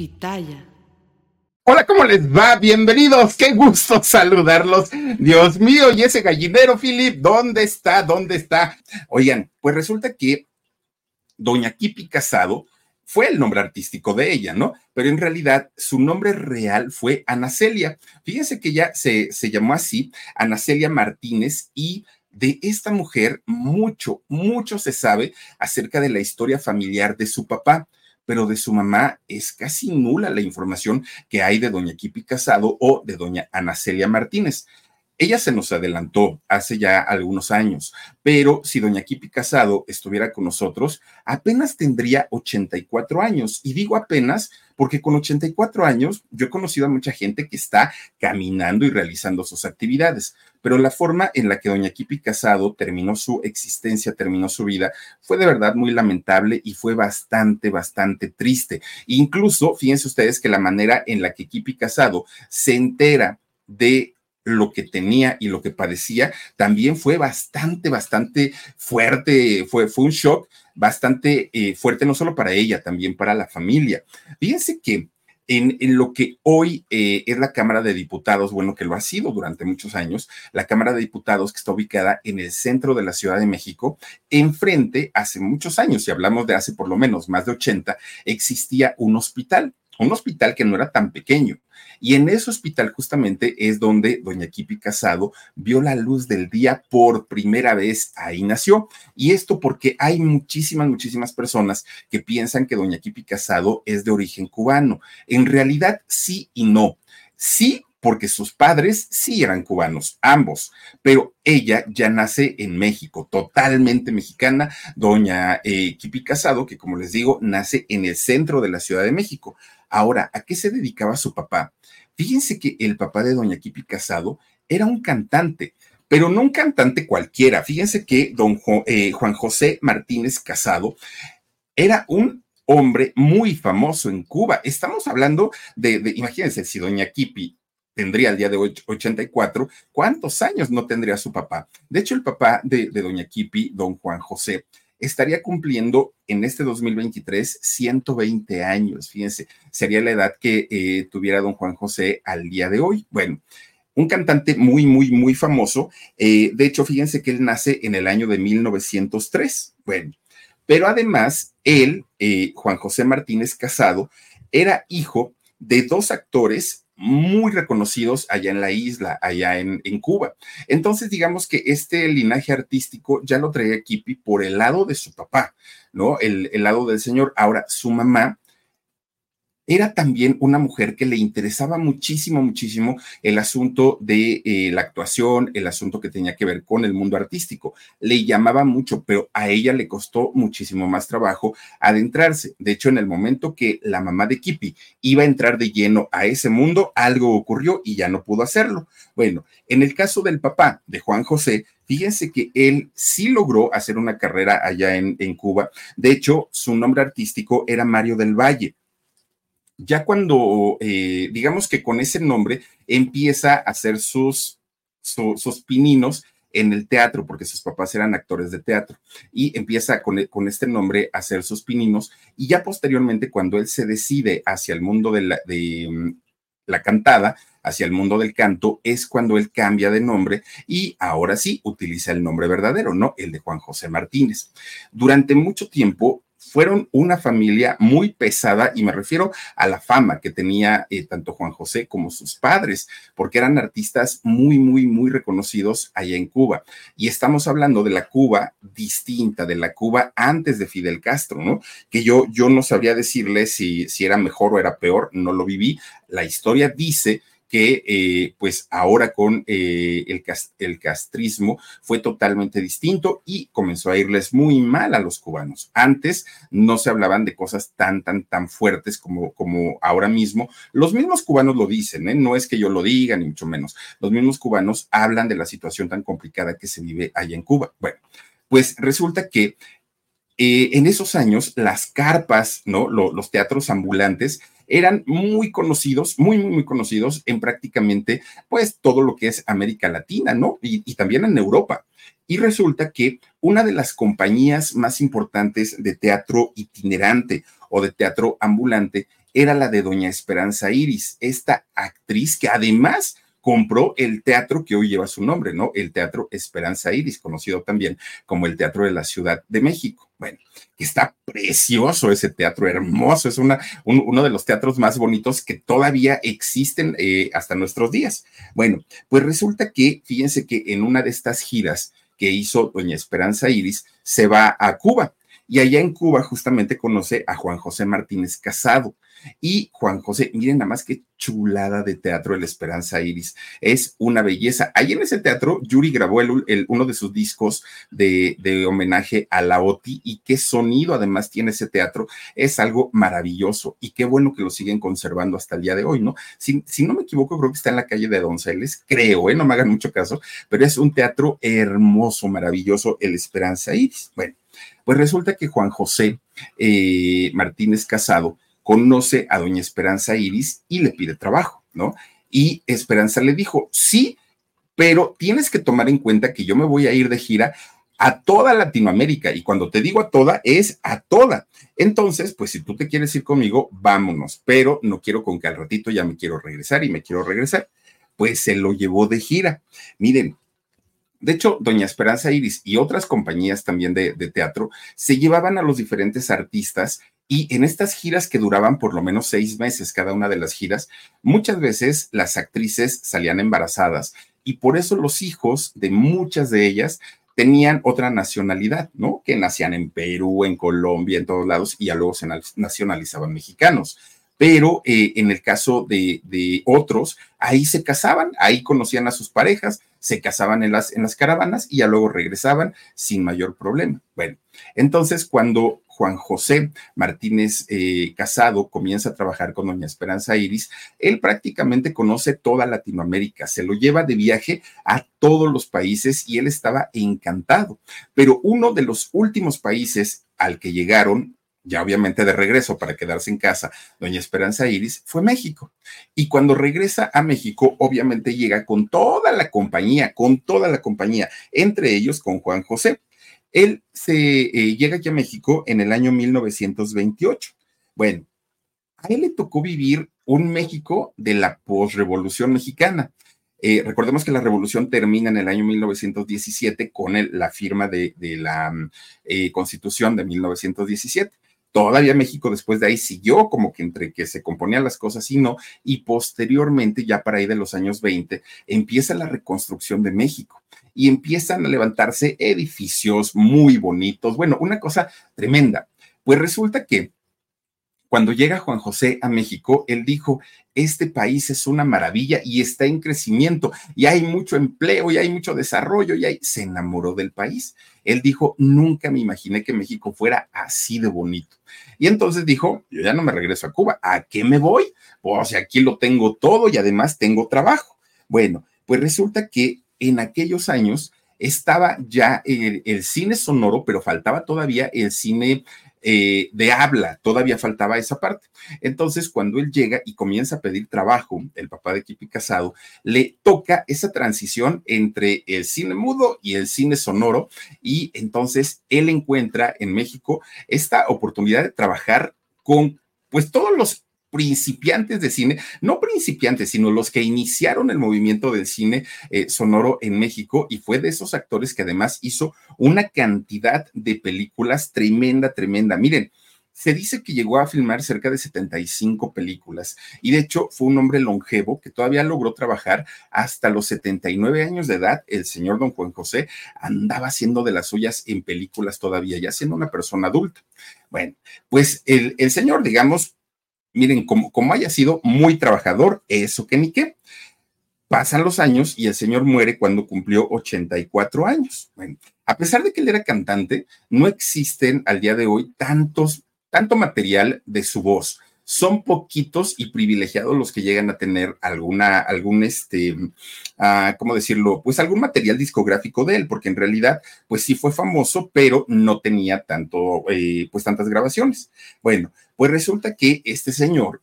Pitaya. Hola, ¿cómo les va? Bienvenidos, qué gusto saludarlos. Dios mío, y ese gallinero, Philip, ¿dónde está? ¿Dónde está? Oigan, pues resulta que Doña Kipi Casado fue el nombre artístico de ella, ¿no? Pero en realidad su nombre real fue Anacelia. Fíjense que ella se, se llamó así, Anacelia Martínez, y de esta mujer mucho, mucho se sabe acerca de la historia familiar de su papá pero de su mamá es casi nula la información que hay de doña Kipi Casado o de doña Ana Celia Martínez. Ella se nos adelantó hace ya algunos años, pero si doña Kipi Casado estuviera con nosotros, apenas tendría 84 años. Y digo apenas porque con 84 años yo he conocido a mucha gente que está caminando y realizando sus actividades, pero la forma en la que doña Kipi Casado terminó su existencia, terminó su vida, fue de verdad muy lamentable y fue bastante, bastante triste. Incluso, fíjense ustedes que la manera en la que Kipi Casado se entera de lo que tenía y lo que padecía, también fue bastante, bastante fuerte, fue, fue un shock bastante eh, fuerte, no solo para ella, también para la familia. Fíjense que en, lo que hoy eh, es la Cámara de Diputados, bueno, que lo ha sido durante muchos años, la Cámara de Diputados que está ubicada en el centro de la Ciudad de México, enfrente, hace muchos años, si hablamos de hace por lo menos más de 80, existía un hospital un hospital que no era tan pequeño. Y en ese hospital justamente es donde doña Kipi Casado vio la luz del día por primera vez, ahí nació. Y esto porque hay muchísimas, muchísimas personas que piensan que doña Kipi Casado es de origen cubano. En realidad sí y no. Sí, porque sus padres sí eran cubanos, ambos, pero ella ya nace en México, totalmente mexicana, doña eh, Kipi Casado, que como les digo, nace en el centro de la Ciudad de México. Ahora, ¿a qué se dedicaba su papá? Fíjense que el papá de doña Kipi Casado era un cantante, pero no un cantante cualquiera. Fíjense que don eh, Juan José Martínez Casado era un hombre muy famoso en Cuba. Estamos hablando de, imagínense, si doña Kipi tendría el día de hoy 84, ¿cuántos años no tendría su papá? De hecho, el papá de, de doña Kipi, don Juan José, estaría cumpliendo en este 2023 120 años. Fíjense, sería la edad que eh, tuviera don Juan José al día de hoy. Bueno, un cantante muy, muy, muy famoso. Eh, de hecho, fíjense que él nace en el año de 1903. Bueno, pero además, él, eh, Juan José Martínez Casado, era hijo de dos actores muy reconocidos allá en la isla, allá en, en, Cuba. Entonces, digamos que este linaje artístico ya lo traía Kipi por el lado de su papá, ¿no? El, el lado del señor. Ahora, su mamá era también una mujer que le interesaba muchísimo, muchísimo el asunto de eh, la actuación, el asunto que tenía que ver con el mundo artístico. Le llamaba mucho, pero a ella le costó muchísimo más trabajo adentrarse. De hecho, en el momento que la mamá de Kipi iba a entrar de lleno a ese mundo, algo ocurrió y ya no pudo hacerlo. Bueno, en el caso del papá de Juan José, Fíjense que él sí logró hacer una carrera allá en, en, Cuba. De hecho, su nombre artístico era Mario del Valle ya cuando, eh, digamos que con ese nombre, empieza a hacer sus, sus pininos en el teatro, porque sus papás eran actores de teatro, y empieza con, con, este nombre a hacer sus pininos, y ya posteriormente, cuando él se decide hacia el mundo de mm, la cantada, hacia el mundo del canto, es cuando él cambia de nombre y ahora sí utiliza el nombre verdadero, ¿no? El de Juan José Martínez. Durante mucho tiempo, fueron una familia muy pesada y me refiero a la fama que tenía eh, tanto Juan José como sus padres, porque eran artistas muy, muy, muy reconocidos allá en Cuba. Y estamos hablando de la Cuba distinta, de la Cuba antes de Fidel Castro, ¿no? Que yo, yo no sabría decirle si, si era mejor o era peor, no lo viví. La historia dice que eh, pues ahora con eh, el, castrismo fue totalmente distinto y comenzó a irles muy mal a los cubanos. Antes no se hablaban de cosas tan, tan, tan fuertes como, como ahora mismo. Los mismos cubanos lo dicen, ¿eh? no es que yo lo diga, ni mucho menos. Los mismos cubanos hablan de la situación tan complicada que se vive allá en Cuba. Bueno, pues resulta que en esos años las carpas, ¿no? los teatros ambulantes eran muy conocidos, muy, muy, muy conocidos en prácticamente, pues, todo lo que es América Latina, ¿no? Y, también en Europa. Y resulta que una de las compañías más importantes de teatro itinerante o de teatro ambulante era la de doña Esperanza Iris, esta actriz que además compró el teatro que hoy lleva su nombre, ¿no? El Teatro Esperanza Iris, conocido también como el Teatro de la Ciudad de México. Bueno, está precioso ese teatro, hermoso, es una, uno de los teatros más bonitos que todavía existen eh, hasta nuestros días. Bueno, pues resulta que, fíjense que en una de estas giras que hizo doña Esperanza Iris, se va a Cuba. Y allá en Cuba justamente conoce a Juan José Martínez Casado. Y Juan José, miren nada más que chulada de teatro El Esperanza Iris. Es una belleza. Ahí en ese teatro, Yuri grabó el, uno de sus discos de, homenaje a la OTI y qué sonido además tiene ese teatro. Es algo maravilloso y qué bueno que lo siguen conservando hasta el día de hoy, ¿no? Si, si no me equivoco, creo que está en la calle de Donceles, creo, ¿eh? No me hagan mucho caso, pero es un teatro hermoso, maravilloso, El Esperanza Iris. Bueno, pues resulta que Juan José eh, Martínez Casado conoce a doña Esperanza Iris y le pide trabajo, ¿no? Y Esperanza le dijo, sí, pero tienes que tomar en cuenta que yo me voy a ir de gira a toda Latinoamérica y cuando te digo a toda es a toda. Entonces, pues si tú te quieres ir conmigo, vámonos, pero no quiero con que al ratito ya me quiero regresar y me quiero regresar. Pues se lo llevó de gira. Miren, de hecho, Doña Esperanza Iris y otras compañías también de, de, teatro se llevaban a los diferentes artistas y en estas giras que duraban por lo menos seis meses cada una de las giras, muchas veces las actrices salían embarazadas y por eso los hijos de muchas de ellas tenían otra nacionalidad, ¿no? Que nacían en Perú, en Colombia, en todos lados y ya luego se nacionalizaban mexicanos pero eh, en el caso de, otros, ahí se casaban, ahí conocían a sus parejas, se casaban en las, en las caravanas y ya luego regresaban sin mayor problema. Bueno, entonces cuando Juan José Martínez eh, Casado comienza a trabajar con Doña Esperanza Iris, él prácticamente conoce toda Latinoamérica, se lo lleva de viaje a todos los países y él estaba encantado. Pero uno de los últimos países al que llegaron ya obviamente de regreso para quedarse en casa, doña Esperanza Iris, fue México. Y cuando regresa a México, obviamente llega con toda la compañía, con toda la compañía, entre ellos con Juan José. Él se eh, llega aquí a México en el año 1928. Bueno, a él le tocó vivir un México de la posrevolución mexicana. Eh, recordemos que la revolución termina en el año 1917 con la firma de, la eh, constitución de 1917. Todavía México después de ahí siguió como que entre que se componían las cosas y no, y posteriormente, ya para ahí de los años 20, empieza la reconstrucción de México y empiezan a levantarse edificios muy bonitos. Bueno, una cosa tremenda. Pues resulta que cuando llega Juan José a México, él dijo, este país es una maravilla y está en crecimiento y hay mucho empleo y hay mucho desarrollo y hay... se enamoró del país. Él dijo, nunca me imaginé que México fuera así de bonito. Y entonces dijo, yo ya no me regreso a Cuba, ¿a qué me voy? Pues aquí lo tengo todo y además tengo trabajo. Bueno, pues resulta que en aquellos años estaba ya el, el, cine sonoro, pero faltaba todavía el cine eh, de habla, todavía faltaba esa parte. Entonces, cuando él llega y comienza a pedir trabajo, el papá de Kipi Casado, le toca esa transición entre el cine mudo y el cine sonoro, y entonces él encuentra en México esta oportunidad de trabajar con pues todos los principiantes de cine, no principiantes, sino los que iniciaron el movimiento del cine eh, sonoro en México y fue de esos actores que además hizo una cantidad de películas tremenda, tremenda. Miren, se dice que llegó a filmar cerca de 75 películas y de hecho fue un hombre longevo que todavía logró trabajar hasta los 79 años de edad. El señor don Juan José andaba haciendo de las suyas en películas todavía, ya siendo una persona adulta. Bueno, pues el, el señor, digamos, miren, como, como haya sido muy trabajador, eso que ni qué. Pasan los años y el señor muere cuando cumplió 84 años. Bueno, a pesar de que él era cantante, no existen al día de hoy tantos, tanto material de su voz son poquitos y privilegiados los que llegan a tener alguna, algún, este, ah, ¿cómo decirlo? Pues algún material discográfico de él, porque en realidad, pues sí fue famoso, pero no tenía tanto, eh, pues tantas grabaciones. Bueno, pues resulta que este señor,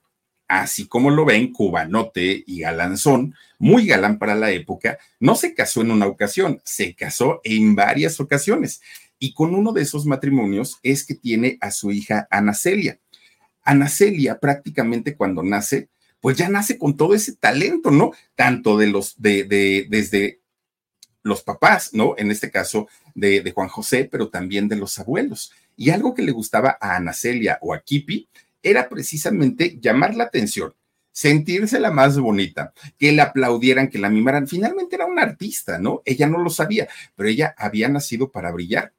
así como lo ven, cubanote y galanzón, muy galán para la época, no se casó en una ocasión, se casó en varias ocasiones. Y con uno de esos matrimonios es que tiene a su hija Ana Celia. Ana Celia prácticamente cuando nace, pues ya nace con todo ese talento, ¿no? Tanto de los, de, de desde los papás, ¿no? En este caso de, Juan José, pero también de los abuelos. Y algo que le gustaba a Ana Celia o a Kipi era precisamente llamar la atención, sentirse la más bonita, que la aplaudieran, que la mimaran. Finalmente era una artista, ¿no? Ella no lo sabía, pero ella había nacido para brillar.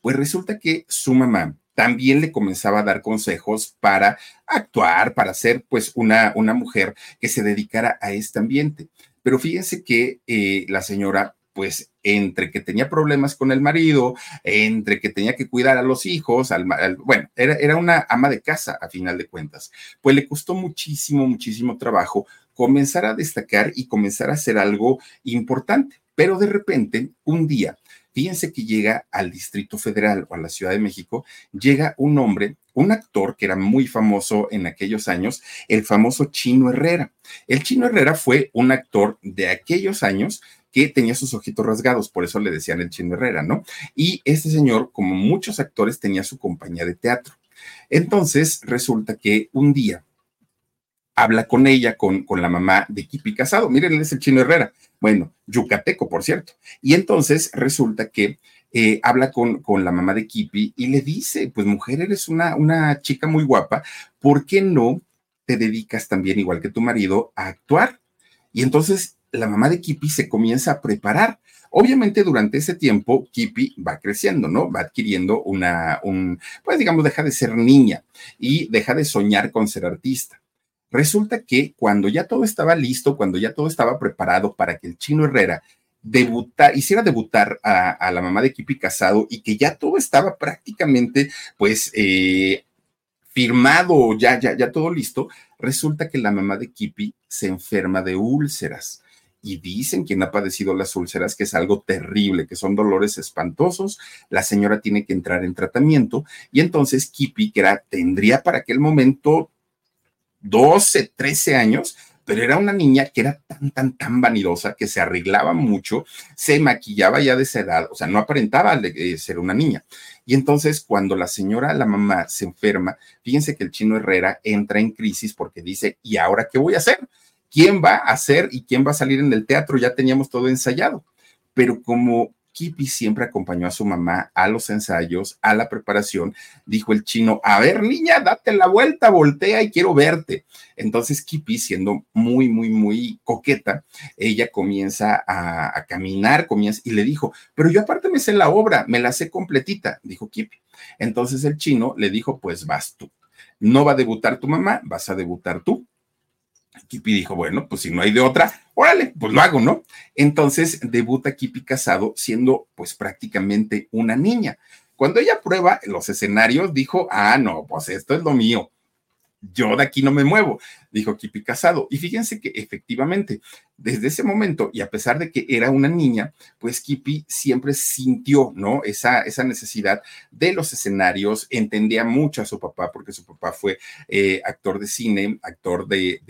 Pues resulta que su mamá también le comenzaba a dar consejos para actuar, para ser pues una, una mujer que se dedicara a este ambiente. Pero fíjense que eh, la señora pues entre que tenía problemas con el marido, entre que tenía que cuidar a los hijos, bueno, era, era una ama de casa a final de cuentas, pues le costó muchísimo, muchísimo trabajo comenzar a destacar y comenzar a hacer algo importante. Pero de repente, un día, fíjense que llega al Distrito Federal o a la Ciudad de México, llega un hombre, un actor que era muy famoso en aquellos años, el famoso Chino Herrera. El Chino Herrera fue un actor de aquellos años que tenía sus ojitos rasgados, por eso le decían el Chino Herrera, ¿no? Y este señor, como muchos actores, tenía su compañía de teatro. Entonces, resulta que un día habla con ella, con, con la mamá de Kipi Casado. Miren, él es el Chino Herrera. Bueno, yucateco, por cierto. Y entonces resulta que eh, habla con, con, la mamá de Kipi y le dice, pues mujer, eres una, una chica muy guapa, ¿por qué no te dedicas también, igual que tu marido, a actuar? Y entonces la mamá de Kipi se comienza a preparar. Obviamente durante ese tiempo Kipi va creciendo, ¿no? Va adquiriendo una, un, pues digamos, deja de ser niña y deja de soñar con ser artista. Resulta que cuando ya todo estaba listo, cuando ya todo estaba preparado para que el chino Herrera debutar, hiciera debutar a, la mamá de Kipi Casado y que ya todo estaba prácticamente, pues, eh, firmado, ya, ya, ya todo listo, resulta que la mamá de Kipi se enferma de úlceras y dicen quien ha padecido las úlceras que es algo terrible, que son dolores espantosos. La señora tiene que entrar en tratamiento y entonces Kipi, que era, tendría para aquel momento 12, 13 años, pero era una niña que era tan, tan, tan vanidosa que se arreglaba mucho, se maquillaba ya de esa edad, o sea, no aparentaba de ser una niña. Y entonces cuando la señora, la mamá, se enferma, fíjense que el chino Herrera entra en crisis porque dice, ¿y ahora qué voy a hacer? Quién va a hacer y quién va a salir en el teatro, ya teníamos todo ensayado. Pero como Kipi siempre acompañó a su mamá a los ensayos, a la preparación, dijo el chino, a ver niña, date la vuelta, voltea y quiero verte. Entonces Kipi, siendo muy, muy, muy coqueta, ella comienza a, caminar, comienza y le dijo, pero yo aparte me sé la obra, me la sé completita, dijo Kipi. Entonces el chino le dijo, pues vas tú. No va a debutar tu mamá, vas a debutar tú. Kipi dijo, bueno, pues si no hay de otra, órale, pues lo hago, ¿no? Entonces debuta Kipi Casado siendo pues prácticamente una niña. Cuando ella prueba los escenarios, dijo, ah, no, pues esto es lo mío yo de aquí no me muevo, dijo Kipi Casado. Y fíjense que efectivamente, desde ese momento, y a pesar de que era una niña, pues Kipi siempre sintió, ¿no? Esa, esa necesidad de los escenarios, entendía mucho a su papá, porque su papá fue eh, actor de cine, actor de,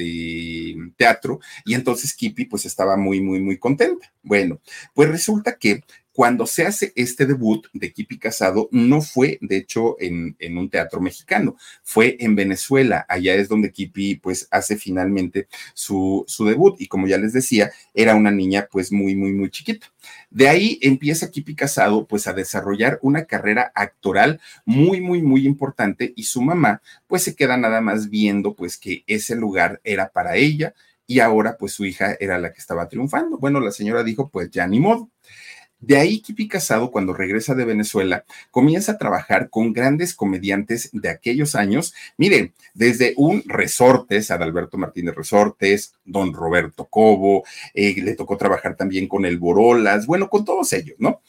teatro, y entonces Kipi pues estaba muy, muy, muy contenta. Bueno, pues resulta que cuando se hace este debut de Kipi Casado, no fue, de hecho, en, en, un teatro mexicano, fue en Venezuela. Allá es donde Kipi, pues, hace finalmente su, su debut. Y como ya les decía, era una niña, pues, muy, muy, muy chiquita. De ahí empieza Kipi Casado, pues, a desarrollar una carrera actoral muy, muy, muy importante. Y su mamá, pues, se queda nada más viendo, pues, que ese lugar era para ella. Y ahora, pues, su hija era la que estaba triunfando. Bueno, la señora dijo, pues, ya ni modo. De ahí Kipi Casado, cuando regresa de Venezuela, comienza a trabajar con grandes comediantes de aquellos años. Miren, desde un Resortes, Adalberto Martínez Resortes, don Roberto Cobo, eh, le tocó trabajar también con el Borolas, bueno, con todos ellos, ¿no?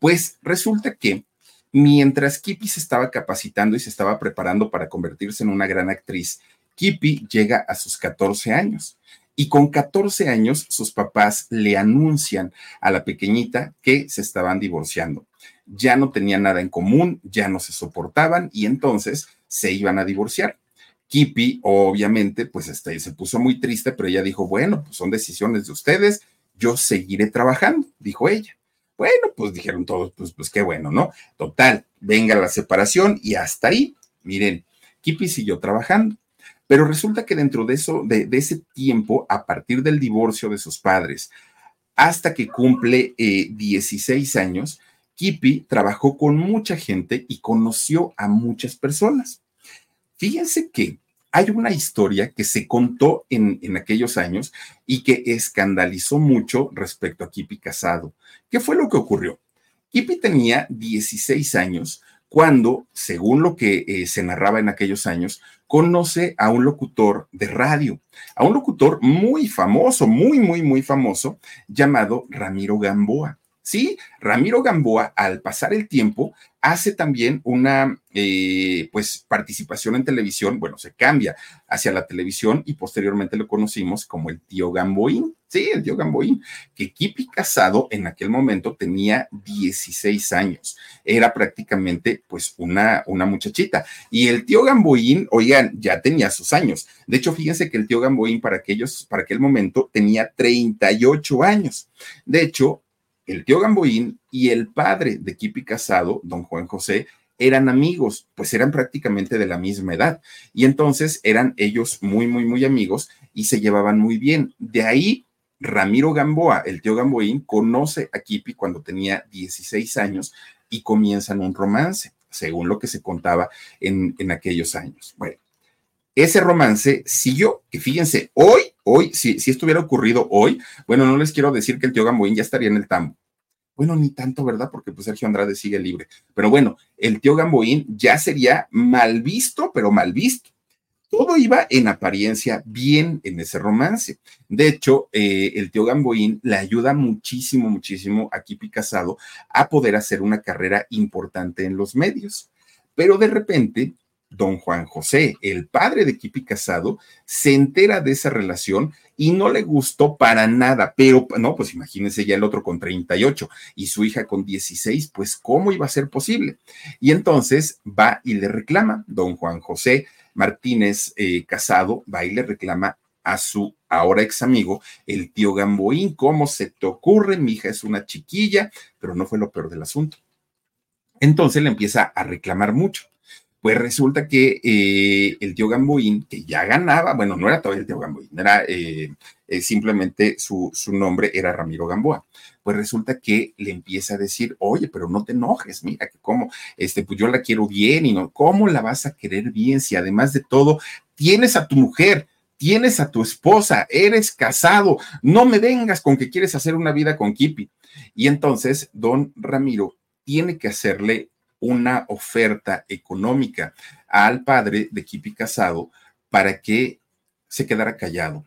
Pues resulta que mientras Kipi se estaba capacitando y se estaba preparando para convertirse en una gran actriz, Kipi llega a sus 14 años y con 14 años sus papás le anuncian a la pequeñita que se estaban divorciando. Ya no tenían nada en común, ya no se soportaban y entonces se iban a divorciar. Kipi, obviamente, pues este, se puso muy triste, pero ella dijo, bueno, pues son decisiones de ustedes, yo seguiré trabajando, dijo ella. Bueno, pues dijeron todos, pues, pues qué bueno, ¿no? Total, venga la separación y hasta ahí, miren, Kipi siguió trabajando. Pero resulta que dentro de eso, de, ese tiempo, a partir del divorcio de sus padres, hasta que cumple 16 eh, años, Kipi trabajó con mucha gente y conoció a muchas personas. Fíjense que hay una historia que se contó en, en, aquellos años y que escandalizó mucho respecto a Kipi Casado. ¿Qué fue lo que ocurrió? Kipi tenía 16 años cuando, según lo que eh, se narraba en aquellos años, conoce a un locutor de radio, a un locutor muy famoso, muy, muy, muy famoso, llamado Ramiro Gamboa. Sí, Ramiro Gamboa, al pasar el tiempo, hace también una eh, pues participación en televisión, bueno, se cambia hacia la televisión y posteriormente lo conocimos como el tío Gamboín, sí, el tío Gamboín, que Kipi Casado en aquel momento tenía 16 años, era prácticamente pues una, una muchachita. Y el tío Gamboín, oigan, ya tenía sus años, de hecho fíjense que el tío Gamboín para aquellos, para aquel momento tenía 38 años, de hecho el tío Gamboín y el padre de Kipi Casado, don Juan José, eran amigos, pues eran prácticamente de la misma edad. Y entonces eran ellos muy, muy, muy amigos y se llevaban muy bien. De ahí, Ramiro Gamboa, el tío Gamboín, conoce a Kipi cuando tenía 16 años y comienzan un romance, según lo que se contaba en, en aquellos años. Bueno, ese romance siguió, que fíjense, hoy, hoy, si, si esto hubiera ocurrido hoy, bueno, no les quiero decir que el tío Gamboín ya estaría en el tambo, bueno, ni tanto, ¿verdad? Porque pues Sergio Andrade sigue libre. Pero bueno, el tío Gamboín ya sería mal visto, pero mal visto. Todo iba en apariencia bien en ese romance. De hecho, eh, el tío Gamboín le ayuda muchísimo, muchísimo a Kipi Casado a poder hacer una carrera importante en los medios. Pero de repente, don Juan José, el padre de Kipi Casado, se entera de esa relación y no le gustó para nada, pero no, pues imagínense ya el otro con 38 y su hija con 16, pues cómo iba a ser posible. Y entonces va y le reclama, don Juan José Martínez eh, Casado, va y le reclama a su ahora ex amigo, el tío Gamboín, ¿cómo se te ocurre? Mi hija es una chiquilla, pero no fue lo peor del asunto. Entonces le empieza a reclamar mucho. Pues resulta que eh, el tío Gamboín, que ya ganaba, bueno, no era todavía el tío Gamboín, era eh, eh, simplemente su, su, nombre era Ramiro Gamboa. Pues resulta que le empieza a decir, oye, pero no te enojes, mira que cómo, este, pues yo la quiero bien y no, ¿cómo la vas a querer bien si además de todo tienes a tu mujer? Tienes a tu esposa, eres casado, no me vengas con que quieres hacer una vida con Kipi. Y entonces don Ramiro tiene que hacerle una oferta económica al padre de Kipi Casado para que se quedara callado.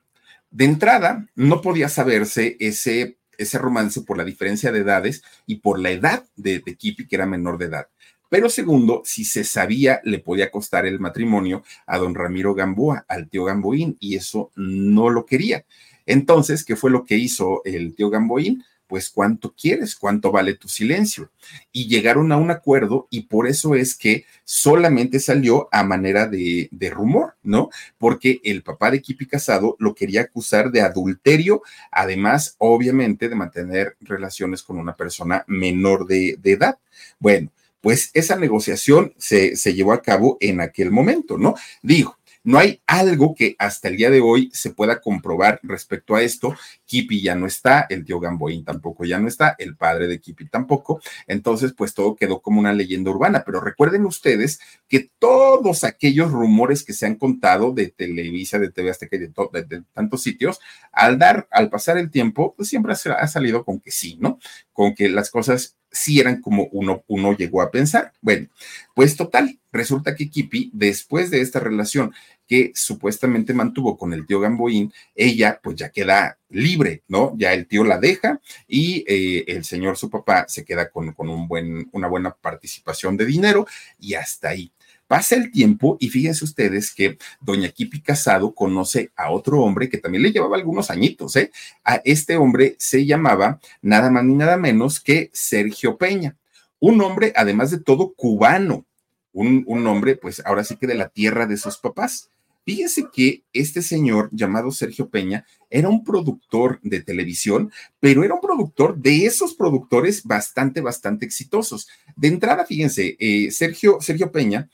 De entrada, no podía saberse ese, ese romance por la diferencia de edades y por la edad de, de Kipi, que era menor de edad. Pero segundo, si se sabía, le podía costar el matrimonio a don Ramiro Gamboa, al tío Gamboín, y eso no lo quería. Entonces, ¿qué fue lo que hizo el tío Gamboín? Pues cuánto quieres, cuánto vale tu silencio. Y llegaron a un acuerdo y por eso es que solamente salió a manera de, rumor, ¿no? Porque el papá de Kipi Casado lo quería acusar de adulterio, además, obviamente, de mantener relaciones con una persona menor de, de edad. Bueno, pues esa negociación se, se llevó a cabo en aquel momento, ¿no? Digo, no hay algo que hasta el día de hoy se pueda comprobar respecto a esto. Kipi ya no está, el tío Gamboín tampoco ya no está, el padre de Kipi tampoco. Entonces, pues todo quedó como una leyenda urbana. Pero recuerden ustedes que todos aquellos rumores que se han contado de Televisa, de TV Azteca y de, de, tantos sitios, al dar, al pasar el tiempo, pues siempre ha salido con que sí, ¿no? Con que las cosas sí eran como uno, uno llegó a pensar. Bueno, pues total, resulta que Kipi, después de esta relación que supuestamente mantuvo con el tío Gamboín, ella pues ya queda libre, ¿no? Ya el tío la deja y eh, el señor, su papá, se queda con, con un buen, una buena participación de dinero y hasta ahí. Pasa el tiempo y fíjense ustedes que doña Kipi Casado conoce a otro hombre que también le llevaba algunos añitos, ¿eh? A este hombre se llamaba nada más ni nada menos que Sergio Peña, un hombre además de todo cubano, un, un hombre pues ahora sí que de la tierra de sus papás. Fíjense que este señor llamado Sergio Peña era un productor de televisión, pero era un productor de esos productores bastante, bastante exitosos. De entrada, fíjense, eh, Sergio, Sergio Peña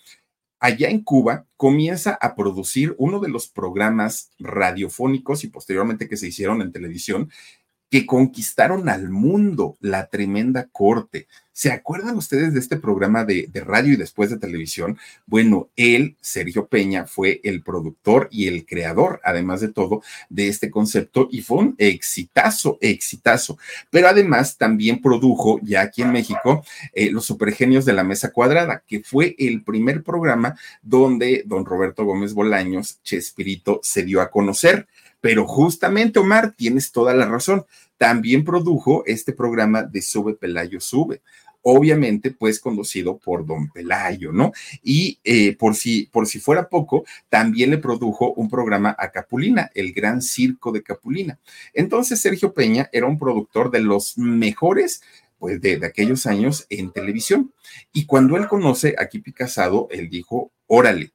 allá en Cuba comienza a producir uno de los programas radiofónicos y posteriormente que se hicieron en televisión que conquistaron al mundo, la tremenda corte. ¿Se acuerdan ustedes de este programa de, radio y después de televisión? Bueno, él, Sergio Peña, fue el productor y el creador, además de todo, de este concepto y fue un exitazo, exitazo. Pero además también produjo, ya aquí en México, eh, Los Supergenios de la Mesa Cuadrada, que fue el primer programa donde don Roberto Gómez Bolaños, Chespirito, se dio a conocer. Pero justamente, Omar, tienes toda la razón. También produjo este programa de Sube Pelayo Sube obviamente pues conducido por don Pelayo, ¿no? Y eh, por, si, por si fuera poco, también le produjo un programa a Capulina, el Gran Circo de Capulina. Entonces Sergio Peña era un productor de los mejores pues de, de aquellos años en televisión. Y cuando él conoce a Kipi Casado, él dijo, órale,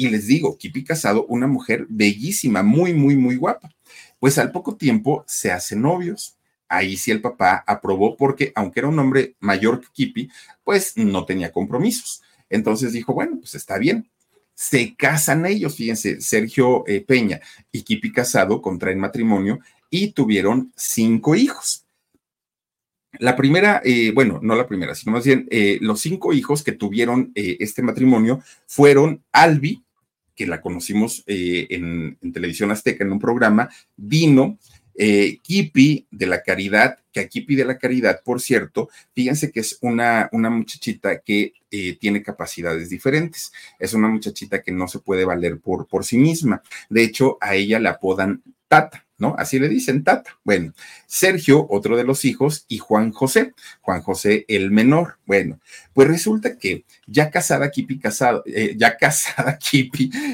y les digo, Kipi Casado, una mujer bellísima, muy, muy, muy guapa. Pues al poco tiempo se hacen novios. Ahí sí el papá aprobó porque, aunque era un hombre mayor que Kipi, pues no tenía compromisos. Entonces dijo, bueno, pues está bien. Se casan ellos, fíjense, Sergio eh, Peña y Kipi Casado contraen matrimonio y tuvieron cinco hijos. La primera, eh, bueno, no la primera, sino más bien eh, los cinco hijos que tuvieron este matrimonio fueron Albi, que la conocimos eh, en, televisión azteca en un programa, vino eh, Kipi de la Caridad, que a Kipi de la Caridad, por cierto, fíjense que es una, una muchachita que eh, tiene capacidades diferentes. Es una muchachita que no se puede valer por, por sí misma. De hecho, a ella la apodan Tata. ¿No? Así le dicen Tata. Bueno, Sergio, otro de los hijos, y Juan José, Juan José el menor. Bueno, pues resulta que ya casada Kipi, eh, ya casada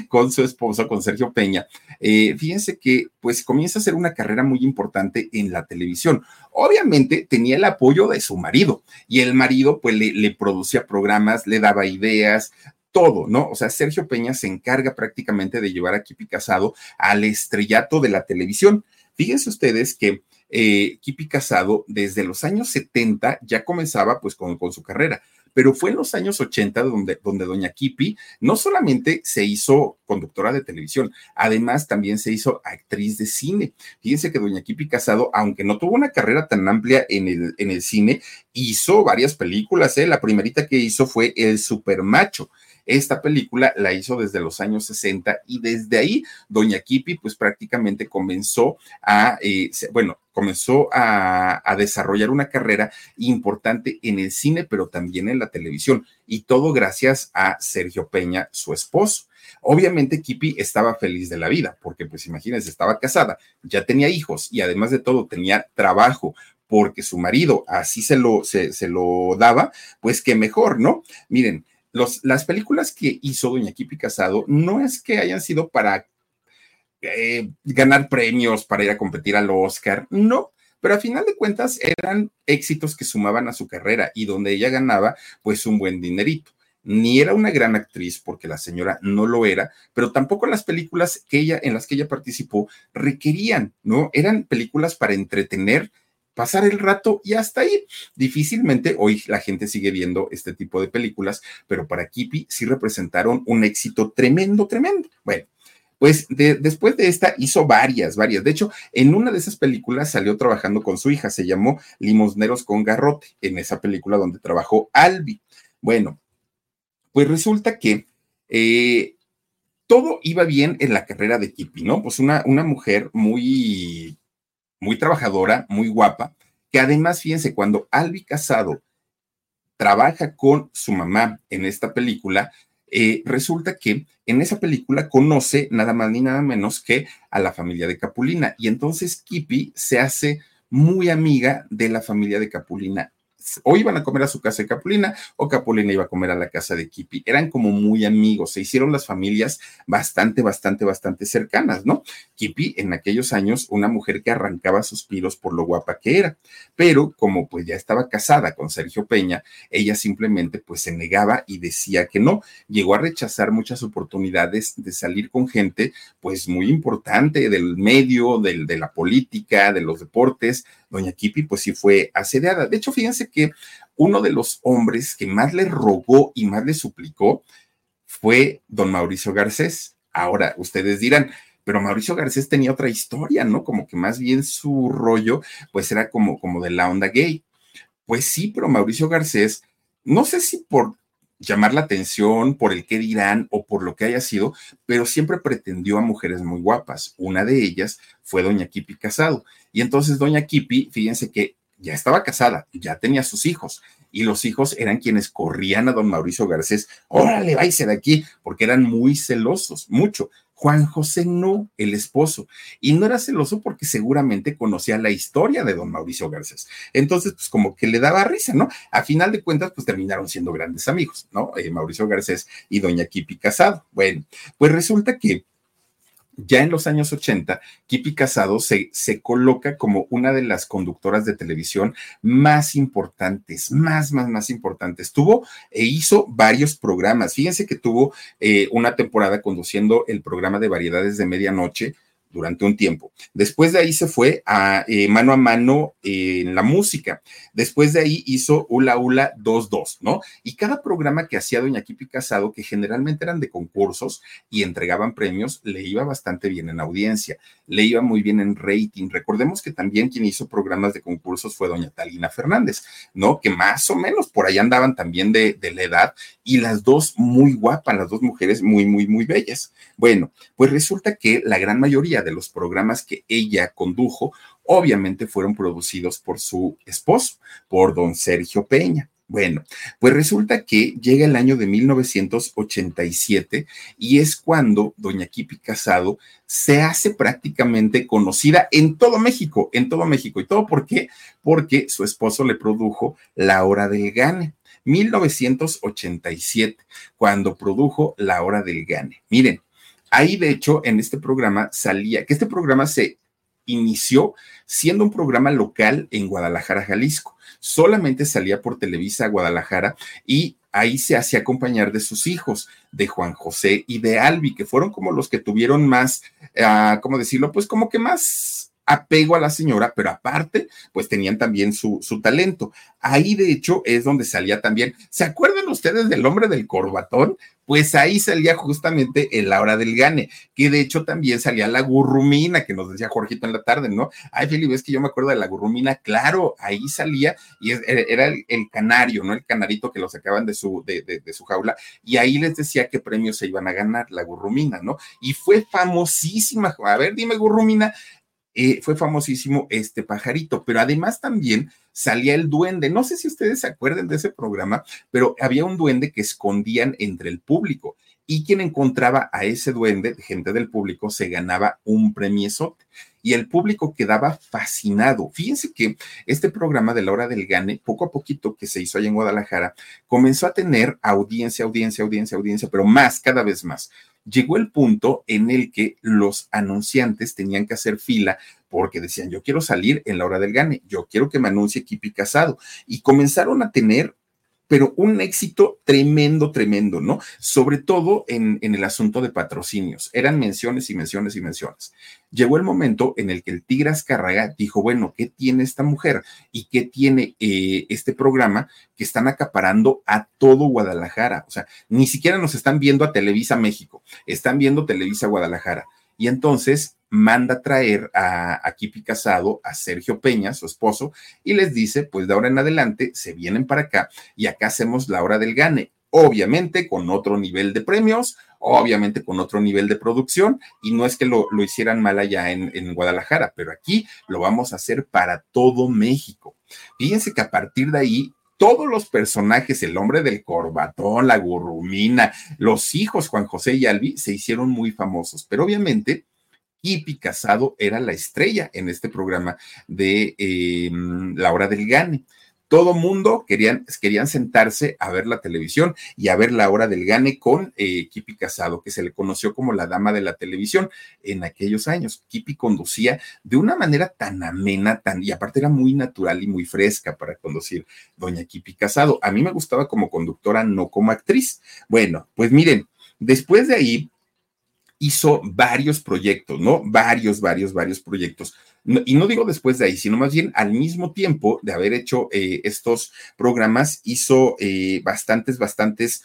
con su esposo, con Sergio Peña, eh, fíjense que pues comienza a hacer una carrera muy importante en la televisión. Obviamente tenía el apoyo de su marido y el marido pues le producía programas, le daba ideas, todo, ¿no? O sea, Sergio Peña se encarga prácticamente de llevar a Kipi Casado al estrellato de la televisión. Fíjense ustedes que eh, Kipi Casado desde los años 70 ya comenzaba pues con, su carrera, pero fue en los años 80 donde, donde doña Kipi no solamente se hizo conductora de televisión, además también se hizo actriz de cine. Fíjense que doña Kipi Casado, aunque no tuvo una carrera tan amplia en el, en el cine, hizo varias películas, ¿eh? La primerita que hizo fue El Supermacho. Esta película la hizo desde los años 60 y desde ahí Doña Kipi pues prácticamente comenzó a, eh, bueno, comenzó a, desarrollar una carrera importante en el cine, pero también en la televisión, y todo gracias a Sergio Peña, su esposo. Obviamente Kipi estaba feliz de la vida, porque pues imagínense, estaba casada, ya tenía hijos y además de todo tenía trabajo, porque su marido así se lo, se, se lo daba, pues que mejor, ¿no? Miren, las películas que hizo Doña Kipi Casado no es que hayan sido para eh, ganar premios, para ir a competir al Oscar, no, pero a final de cuentas eran éxitos que sumaban a su carrera y donde ella ganaba pues un buen dinerito. Ni era una gran actriz porque la señora no lo era, pero tampoco las películas que ella en las que ella participó requerían, ¿no? Eran películas para entretener pasar el rato y hasta ahí. Difícilmente hoy la gente sigue viendo este tipo de películas, pero para Kipi sí representaron un éxito tremendo, tremendo. Bueno. Pues después de esta hizo varias, varias. De hecho, en una de esas películas salió trabajando con su hija, se llamó Limosneros con Garrote, en esa película donde trabajó Albi. Bueno, pues resulta que eh, todo iba bien en la carrera de Kipi, ¿no? Pues una, una mujer muy muy trabajadora, muy guapa, que además, fíjense, cuando Albi Casado trabaja con su mamá en esta película, eh, resulta que en esa película conoce nada más ni nada menos que a la familia de Capulina. Y entonces Kipi se hace muy amiga de la familia de Capulina o iban a comer a su casa de Capulina o Capulina iba a comer a la casa de Kipi. Eran como muy amigos, se hicieron las familias bastante, bastante, bastante cercanas, ¿no? Kipi en aquellos años, una mujer que arrancaba suspiros por lo guapa que era, pero como pues ya estaba casada con Sergio Peña, ella simplemente pues se negaba y decía que no. Llegó a rechazar muchas oportunidades de salir con gente pues muy importante del medio, del, de la política, de los deportes, doña Kipi pues sí fue asediada. De hecho, fíjense que uno de los hombres que más le rogó y más le suplicó fue don Mauricio Garcés. Ahora, ustedes dirán, pero Mauricio Garcés tenía otra historia, ¿no? Como que más bien su rollo, pues era como, como de la onda gay. Pues sí, pero Mauricio Garcés, no sé si por llamar la atención, por el qué dirán o por lo que haya sido, pero siempre pretendió a mujeres muy guapas. Una de ellas fue doña Kipi Casado. Y entonces doña Kipi, fíjense que ya estaba casada, ya tenía sus hijos, y los hijos eran quienes corrían a don Mauricio Garcés, órale, váyase de aquí, porque eran muy celosos, mucho. Juan José no, el esposo, y no era celoso porque seguramente conocía la historia de don Mauricio Garcés. Entonces, pues como que le daba risa, ¿no? A final de cuentas, pues terminaron siendo grandes amigos, ¿no? Eh, Mauricio Garcés y doña Kipi Casado. Bueno, pues resulta que ya en los años 80, Kipi Casado se, se, coloca como una de las conductoras de televisión más importantes, más, más, más importantes. Tuvo e hizo varios programas. Fíjense que tuvo eh, una temporada conduciendo el programa de variedades de medianoche durante un tiempo. Después de ahí se fue a eh, mano a mano en la música. Después de ahí hizo Ula Ula 2-2, ¿no? Y cada programa que hacía Doña Kipi Casado, que generalmente eran de concursos y entregaban premios, le iba bastante bien en audiencia, le iba muy bien en rating. Recordemos que también quien hizo programas de concursos fue Doña Talina Fernández, ¿no? Que más o menos por ahí andaban también de, de la edad y las dos muy guapas, las dos mujeres muy, muy, muy bellas. Bueno, pues resulta que la gran mayoría de los programas que ella condujo, obviamente fueron producidos por su esposo, por don Sergio Peña. Bueno, pues resulta que llega el año de 1987 y es cuando doña Kipi Casado se hace prácticamente conocida en todo México, en todo México. ¿Y todo por qué? Porque su esposo le produjo La Hora del Gane. 1987, cuando produjo La Hora del Gane. Miren, Ahí, de hecho, en este programa salía, que este programa se inició siendo un programa local en Guadalajara, Jalisco. Solamente salía por Televisa Guadalajara y ahí se hacía acompañar de sus hijos, de Juan José y de Albi, que fueron como los que tuvieron más, uh, ¿cómo decirlo? Pues como que más apego a la señora, pero aparte, pues tenían también su, su talento. Ahí, de hecho, es donde salía también. ¿Se acuerdan ustedes del hombre del corbatón? Pues ahí salía justamente el Laura del Gane, que de hecho también salía la gurrumina, que nos decía Jorgito en la tarde, ¿no? Ay, Felipe, es que yo me acuerdo de la gurrumina, claro, ahí salía y era el, canario, ¿no? El canarito que lo sacaban de su, de, de su jaula, y ahí les decía qué premios se iban a ganar, la gurrumina, ¿no? Y fue famosísima, a ver, dime, gurrumina, eh, fue famosísimo este pajarito, pero además también salía el duende. No sé si ustedes se acuerdan de ese programa, pero había un duende que escondían entre el público y quien encontraba a ese duende, gente del público, se ganaba un premiesote y el público quedaba fascinado. Fíjense que este programa de la hora del gane, poco a poquito que se hizo allá en Guadalajara, comenzó a tener audiencia, audiencia, audiencia, audiencia, pero más, cada vez más llegó el punto en el que los anunciantes tenían que hacer fila porque decían, yo quiero salir en la hora del gane, yo quiero que me anuncie Kipi Casado. Y comenzaron a tener pero un éxito tremendo, tremendo, ¿no? Sobre todo en, el asunto de patrocinios. Eran menciones y menciones y menciones. Llegó el momento en el que el Tigras Carraga dijo, bueno, ¿qué tiene esta mujer y qué tiene eh, este programa que están acaparando a todo Guadalajara? O sea, ni siquiera nos están viendo a Televisa México, están viendo Televisa Guadalajara. Y entonces manda traer a, a Kipi Casado, a Sergio Peña, su esposo, y les dice, pues de ahora en adelante se vienen para acá y acá hacemos la hora del gane, obviamente con otro nivel de premios, obviamente con otro nivel de producción, y no es que lo, lo hicieran mal allá en, en, Guadalajara, pero aquí lo vamos a hacer para todo México. Fíjense que a partir de ahí todos los personajes, el hombre del corbatón, la gurrumina, los hijos Juan José y Albi, se hicieron muy famosos, pero obviamente Kipi Casado era la estrella en este programa de eh, La Hora del Gane todo mundo querían, querían sentarse a ver la televisión y a ver la hora del gane con eh, Kipi Casado, que se le conoció como la dama de la televisión en aquellos años. Kipi conducía de una manera tan amena, tan, y aparte era muy natural y muy fresca para conducir doña Kipi Casado. A mí me gustaba como conductora, no como actriz. Bueno, pues miren, después de ahí hizo varios proyectos, ¿no? Varios, varios, varios proyectos y no digo después de ahí, sino más bien al mismo tiempo de haber hecho eh, estos programas, hizo eh, bastantes, bastantes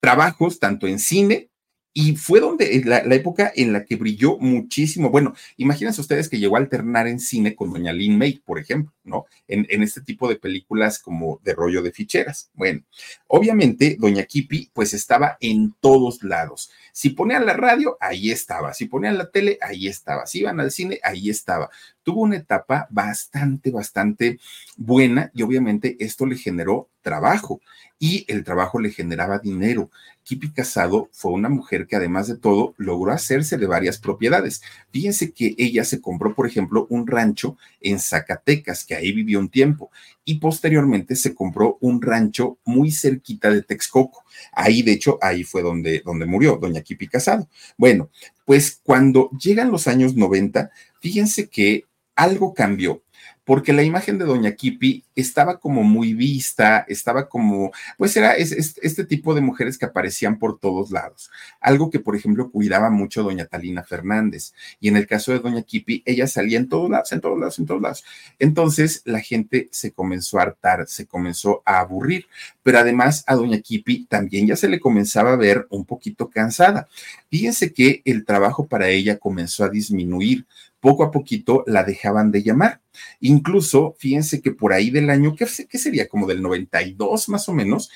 trabajos tanto en cine y fue donde la, época en la que brilló muchísimo. Bueno, imagínense ustedes que llegó a alternar en cine con Doña Lynn May, por ejemplo, ¿no? En, en, este tipo de películas como de rollo de ficheras. Bueno, obviamente Doña Kipi pues estaba en todos lados. Si ponían la radio, ahí estaba. Si ponían la tele, ahí estaba. Si iban al cine, ahí estaba. Tuvo una etapa bastante, bastante buena y obviamente esto le generó trabajo y el trabajo le generaba dinero. Kipi Casado fue una mujer que además de todo logró hacerse de varias propiedades. Fíjense que ella se compró, por ejemplo, un rancho en Zacatecas, que ahí vivió un tiempo, y posteriormente se compró un rancho muy cerquita de Texcoco. Ahí, de hecho, ahí fue donde, donde murió doña Kipi Casado. Bueno, pues cuando llegan los años 90, fíjense que algo cambió porque la imagen de Doña Kipi estaba como muy vista, estaba como, pues era este tipo de mujeres que aparecían por todos lados. Algo que, por ejemplo, cuidaba mucho Doña Talina Fernández. Y en el caso de Doña Kipi, ella salía en todos lados, en todos lados, en todos lados. Entonces la gente se comenzó a hartar, se comenzó a aburrir. Pero además a Doña Kipi también ya se le comenzaba a ver un poquito cansada. Fíjense que el trabajo para ella comenzó a disminuir poco a poquito la dejaban de llamar. Incluso, fíjense que por ahí del año, ¿qué, qué sería? Como del 92 más o menos,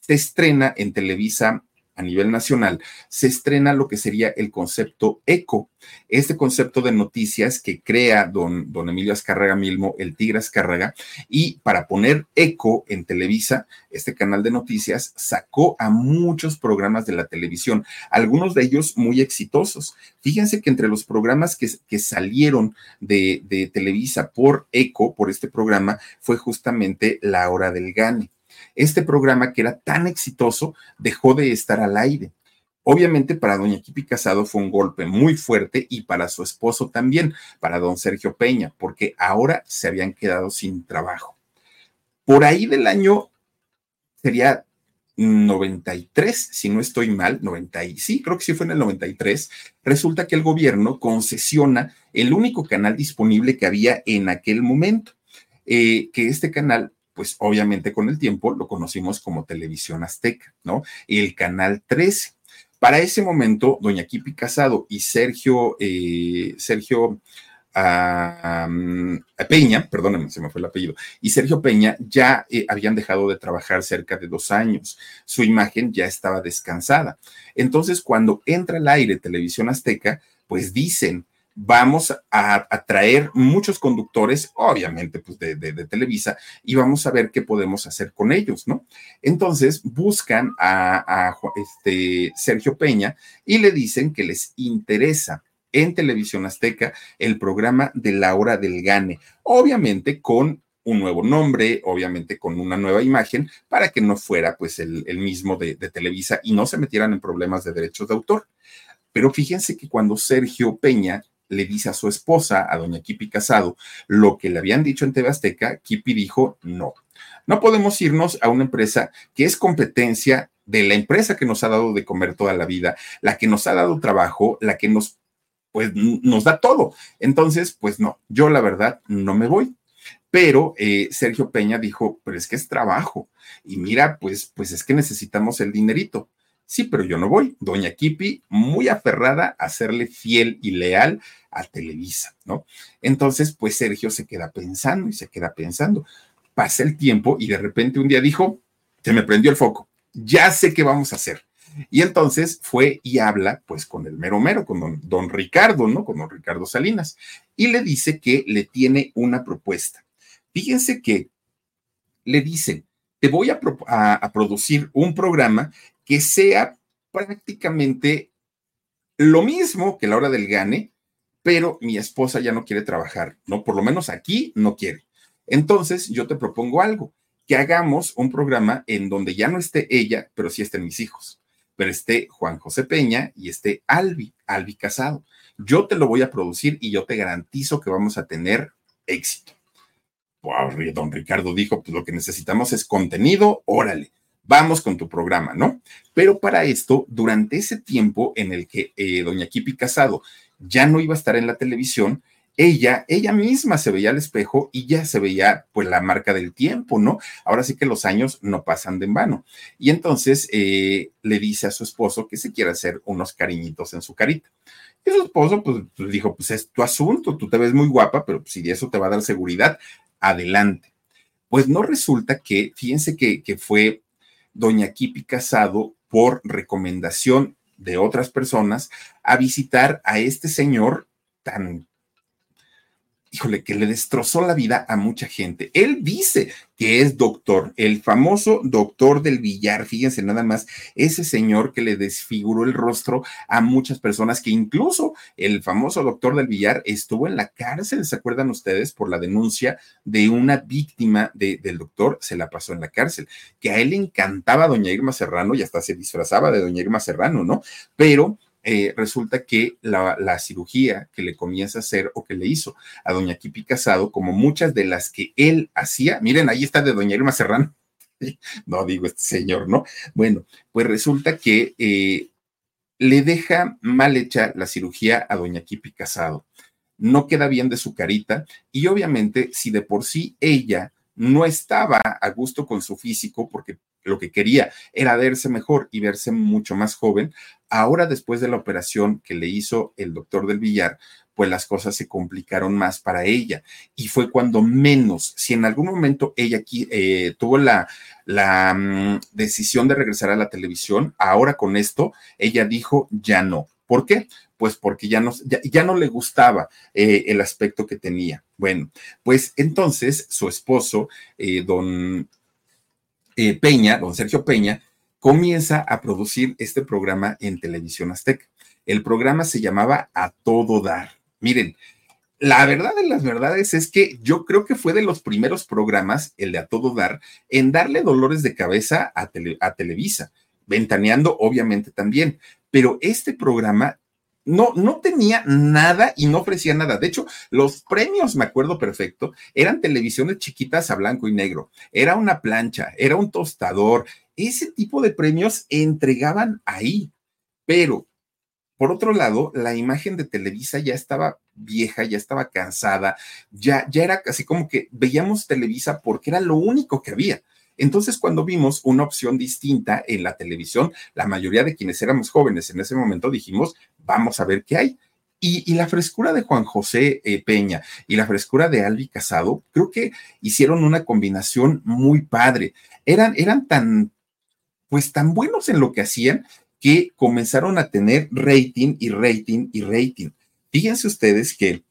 se estrena en Televisa a nivel nacional, se estrena lo que sería el concepto ECO, este concepto de noticias que crea don, don Emilio Azcárraga Milmo, el Tigre Azcárraga, y para poner ECO en Televisa, este canal de noticias sacó a muchos programas de la televisión, algunos de ellos muy exitosos. Fíjense que entre los programas que, que salieron de, de Televisa por ECO, por este programa, fue justamente La Hora del Gane este programa que era tan exitoso dejó de estar al aire. Obviamente para doña Kipi Casado fue un golpe muy fuerte y para su esposo también, para don Sergio Peña, porque ahora se habían quedado sin trabajo. Por ahí del año sería 93, si no estoy mal, 90, sí, creo que sí fue en el 93, resulta que el gobierno concesiona el único canal disponible que había en aquel momento, eh, que este canal pues obviamente con el tiempo lo conocimos como Televisión Azteca, ¿no? El Canal 13. Para ese momento, doña Kipi Casado y Sergio, eh, Sergio Peña, perdónenme, se me fue el apellido, y Sergio Peña ya eh, habían dejado de trabajar cerca de dos años. Su imagen ya estaba descansada. Entonces, cuando entra al aire Televisión Azteca, pues dicen, vamos a, traer muchos conductores, obviamente, pues de, Televisa, y vamos a ver qué podemos hacer con ellos, ¿no? Entonces buscan a, a este Sergio Peña y le dicen que les interesa en Televisión Azteca el programa de la hora del gane, obviamente con un nuevo nombre, obviamente con una nueva imagen, para que no fuera pues el, el mismo de, de Televisa y no se metieran en problemas de derechos de autor. Pero fíjense que cuando Sergio Peña le dice a su esposa, a doña Kipi Casado, lo que le habían dicho en TV Azteca, Kipi dijo, no, no podemos irnos a una empresa que es competencia de la empresa que nos ha dado de comer toda la vida, la que nos ha dado trabajo, la que nos, pues, nos da todo. Entonces, pues no, yo la verdad no me voy. Pero eh, Sergio Peña dijo, pero es que es trabajo. Y mira, pues, pues es que necesitamos el dinerito. Sí, pero yo no voy. Doña Kipi, muy aferrada a serle fiel y leal a Televisa, ¿no? Entonces, pues Sergio se queda pensando y se queda pensando. Pasa el tiempo y de repente un día dijo, se me prendió el foco, ya sé qué vamos a hacer. Y entonces fue y habla pues con el mero mero, con don, Ricardo, ¿no? Con don Ricardo Salinas. Y le dice que le tiene una propuesta. Fíjense que le dice, te voy a, producir un programa que sea prácticamente lo mismo que la hora del gane, pero mi esposa ya no quiere trabajar, ¿no? Por lo menos aquí no quiere. Entonces, yo te propongo algo, que hagamos un programa en donde ya no esté ella, pero sí estén mis hijos, pero esté Juan José Peña y esté Albi, Albi Casado. Yo te lo voy a producir y yo te garantizo que vamos a tener éxito. Wow, don Ricardo dijo, pues lo que necesitamos es contenido, órale vamos con tu programa, ¿no? Pero para esto, durante ese tiempo en el que eh, doña Kipi Casado ya no iba a estar en la televisión, ella, ella misma se veía al espejo y ya se veía pues la marca del tiempo, ¿no? Ahora sí que los años no pasan de en vano. Y entonces eh, le dice a su esposo que se quiere hacer unos cariñitos en su carita. Y su esposo pues, pues dijo, pues es tu asunto, tú te ves muy guapa, pero si eso te va a dar seguridad, adelante. Pues no resulta que, fíjense que, que fue doña Kipi Casado por recomendación de otras personas a visitar a este señor tan híjole, que le destrozó la vida a mucha gente. Él dice que es doctor, el famoso doctor del billar, fíjense nada más, ese señor que le desfiguró el rostro a muchas personas, que incluso el famoso doctor del billar estuvo en la cárcel, ¿se acuerdan ustedes? Por la denuncia de una víctima del doctor, se la pasó en la cárcel, que a él le encantaba doña Irma Serrano y hasta se disfrazaba de doña Irma Serrano, ¿no? Pero eh, resulta que la, cirugía que le comienza a hacer o que le hizo a doña Kipi Casado, como muchas de las que él hacía, miren, ahí está de doña Irma Serrano, no digo este señor, ¿no? Bueno, pues resulta que eh, le deja mal hecha la cirugía a doña Kipi Casado, no queda bien de su carita y obviamente si de por sí ella no estaba a gusto con su físico porque lo que quería era verse mejor y verse mucho más joven. Ahora, después de la operación que le hizo el doctor del billar, pues las cosas se complicaron más para ella. Y fue cuando menos, si en algún momento ella aquí, eh, tuvo la, la mm, decisión de regresar a la televisión, ahora con esto, ella dijo, ya no. ¿Por qué? Pues porque ya no, ya, no le gustaba eh, el aspecto que tenía. Bueno, pues entonces su esposo, eh, don Peña, don Sergio Peña, comienza a producir este programa en televisión azteca. El programa se llamaba A Todo Dar. Miren, la verdad de las verdades es que yo creo que fue de los primeros programas, el de A Todo Dar, en darle dolores de cabeza a, Televisa, ventaneando obviamente también. Pero este programa no, no tenía nada y no ofrecía nada. De hecho, los premios, me acuerdo perfecto, eran televisiones chiquitas a blanco y negro. Era una plancha, era un tostador. Ese tipo de premios entregaban ahí. Pero, por otro lado, la imagen de Televisa ya estaba vieja, ya estaba cansada, ya, ya era casi como que veíamos Televisa porque era lo único que había. Entonces, cuando vimos una opción distinta en la televisión, la mayoría de quienes éramos jóvenes en ese momento dijimos, vamos a ver qué hay. Y, la frescura de Juan José eh, Peña y la frescura de Albi Casado, creo que hicieron una combinación muy padre. Eran, eran tan, pues tan buenos en lo que hacían que comenzaron a tener rating y rating y rating. Fíjense ustedes que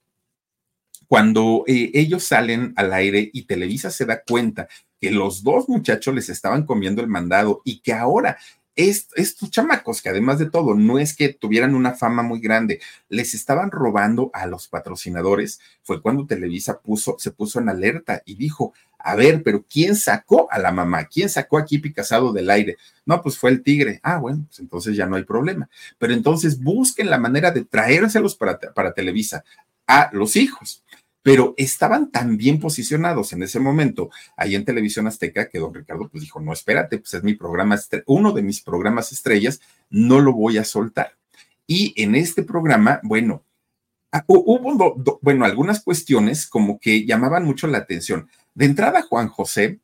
cuando eh, ellos salen al aire y Televisa se da cuenta que los dos muchachos les estaban comiendo el mandado y que ahora estos chamacos, que además de todo, no es que tuvieran una fama muy grande, les estaban robando a los patrocinadores, fue cuando Televisa puso, se puso en alerta y dijo, a ver, pero ¿quién sacó a la mamá? ¿Quién sacó a Kipi Casado del aire? No, pues fue el tigre. Ah, bueno, pues entonces ya no hay problema. Pero entonces busquen la manera de traérselos para, para Televisa a los hijos pero estaban tan bien posicionados en ese momento ahí en Televisión Azteca que don Ricardo pues dijo, no, espérate, pues es mi programa, uno de mis programas estrellas, no lo voy a soltar. Y en este programa, bueno, ah, hubo, bueno, algunas cuestiones como que llamaban mucho la atención. De entrada, Juan José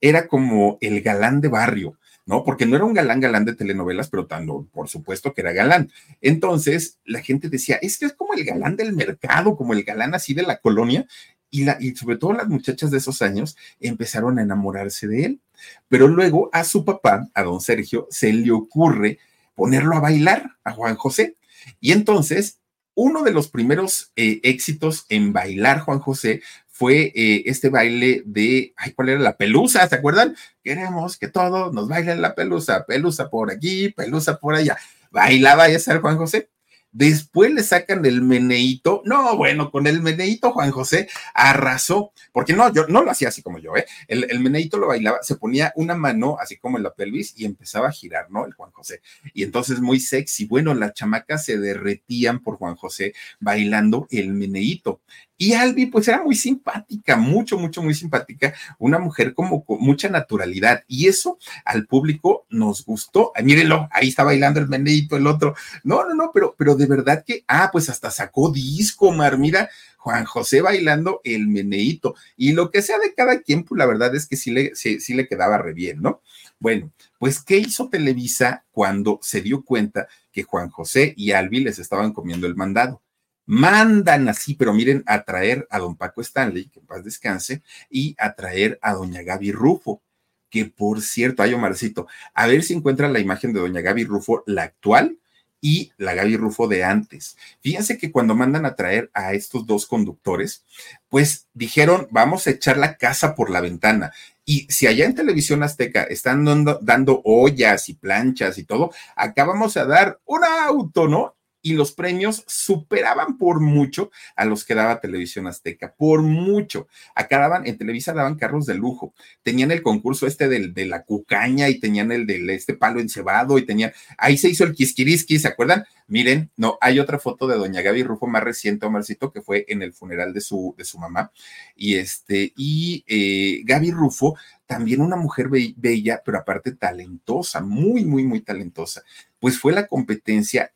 era como el galán de barrio, ¿no? Porque no era un galán galán de telenovelas, pero tanto, por supuesto que era galán. Entonces, la gente decía, es que es como el galán del mercado, como el galán así de la colonia, y, la, y sobre todo las muchachas de esos años empezaron a enamorarse de él. Pero luego a su papá, a don Sergio, se le ocurre ponerlo a bailar a Juan José. Y entonces, uno de los primeros eh, éxitos en bailar Juan José fue eh, este baile de, ay, ¿cuál era? La pelusa, ¿se acuerdan? Queremos que todos nos bailen la pelusa, pelusa por aquí, pelusa por allá. Bailaba ese Juan José. Después le sacan el meneito. No, bueno, con el meneito Juan José arrasó, porque no, yo no lo hacía así como yo, ¿eh? El, el meneito lo bailaba, se ponía una mano así como en la pelvis y empezaba a girar, ¿no? El Juan José. Y entonces muy sexy. Bueno, las chamacas se derretían por Juan José bailando el meneito. Y Albi, pues era muy simpática, mucho, mucho, muy simpática, una mujer como con mucha naturalidad. Y eso al público nos gustó. Mírenlo, ahí está bailando el meneito, el otro. No, no, no, pero, pero de verdad que, ah, pues hasta sacó disco, Mar. Mira, Juan José bailando el meneíto. Y lo que sea de cada quien, pues la verdad es que sí le, sí, sí le quedaba re bien, ¿no? Bueno, pues, ¿qué hizo Televisa cuando se dio cuenta que Juan José y Albi les estaban comiendo el mandado? Mandan así, pero miren, a traer a don Paco Stanley, que en paz descanse, y a traer a doña Gaby Rufo, que por cierto, ay Omarcito, a ver si encuentran la imagen de doña Gaby Rufo, la actual, y la Gaby Rufo de antes. Fíjense que cuando mandan a traer a estos dos conductores, pues dijeron, vamos a echar la casa por la ventana. Y si allá en Televisión Azteca están dando, dando ollas y planchas y todo, acá vamos a dar un auto, ¿no? Y los premios superaban por mucho a los que daba Televisión Azteca, por mucho. Acá daban, en Televisa daban carros de lujo, tenían el concurso este del, de la cucaña y tenían el del este palo encebado y tenían, ahí se hizo el quisquirisqui, ¿se acuerdan? Miren, no, hay otra foto de doña Gaby Rufo más reciente, Omarcito, que fue en el funeral de su, de su mamá. Y este, y eh, Gaby Rufo, también una mujer bella, pero aparte talentosa, muy, muy, muy talentosa. Pues fue la competencia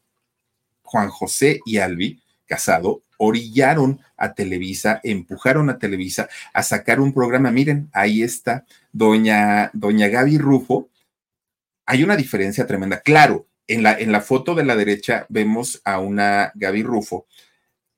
Juan José y Albi Casado orillaron a Televisa, empujaron a Televisa a sacar un programa. Miren, ahí está doña, doña Gaby Rufo. Hay una diferencia tremenda. Claro, en la, en la foto de la derecha vemos a una Gaby Rufo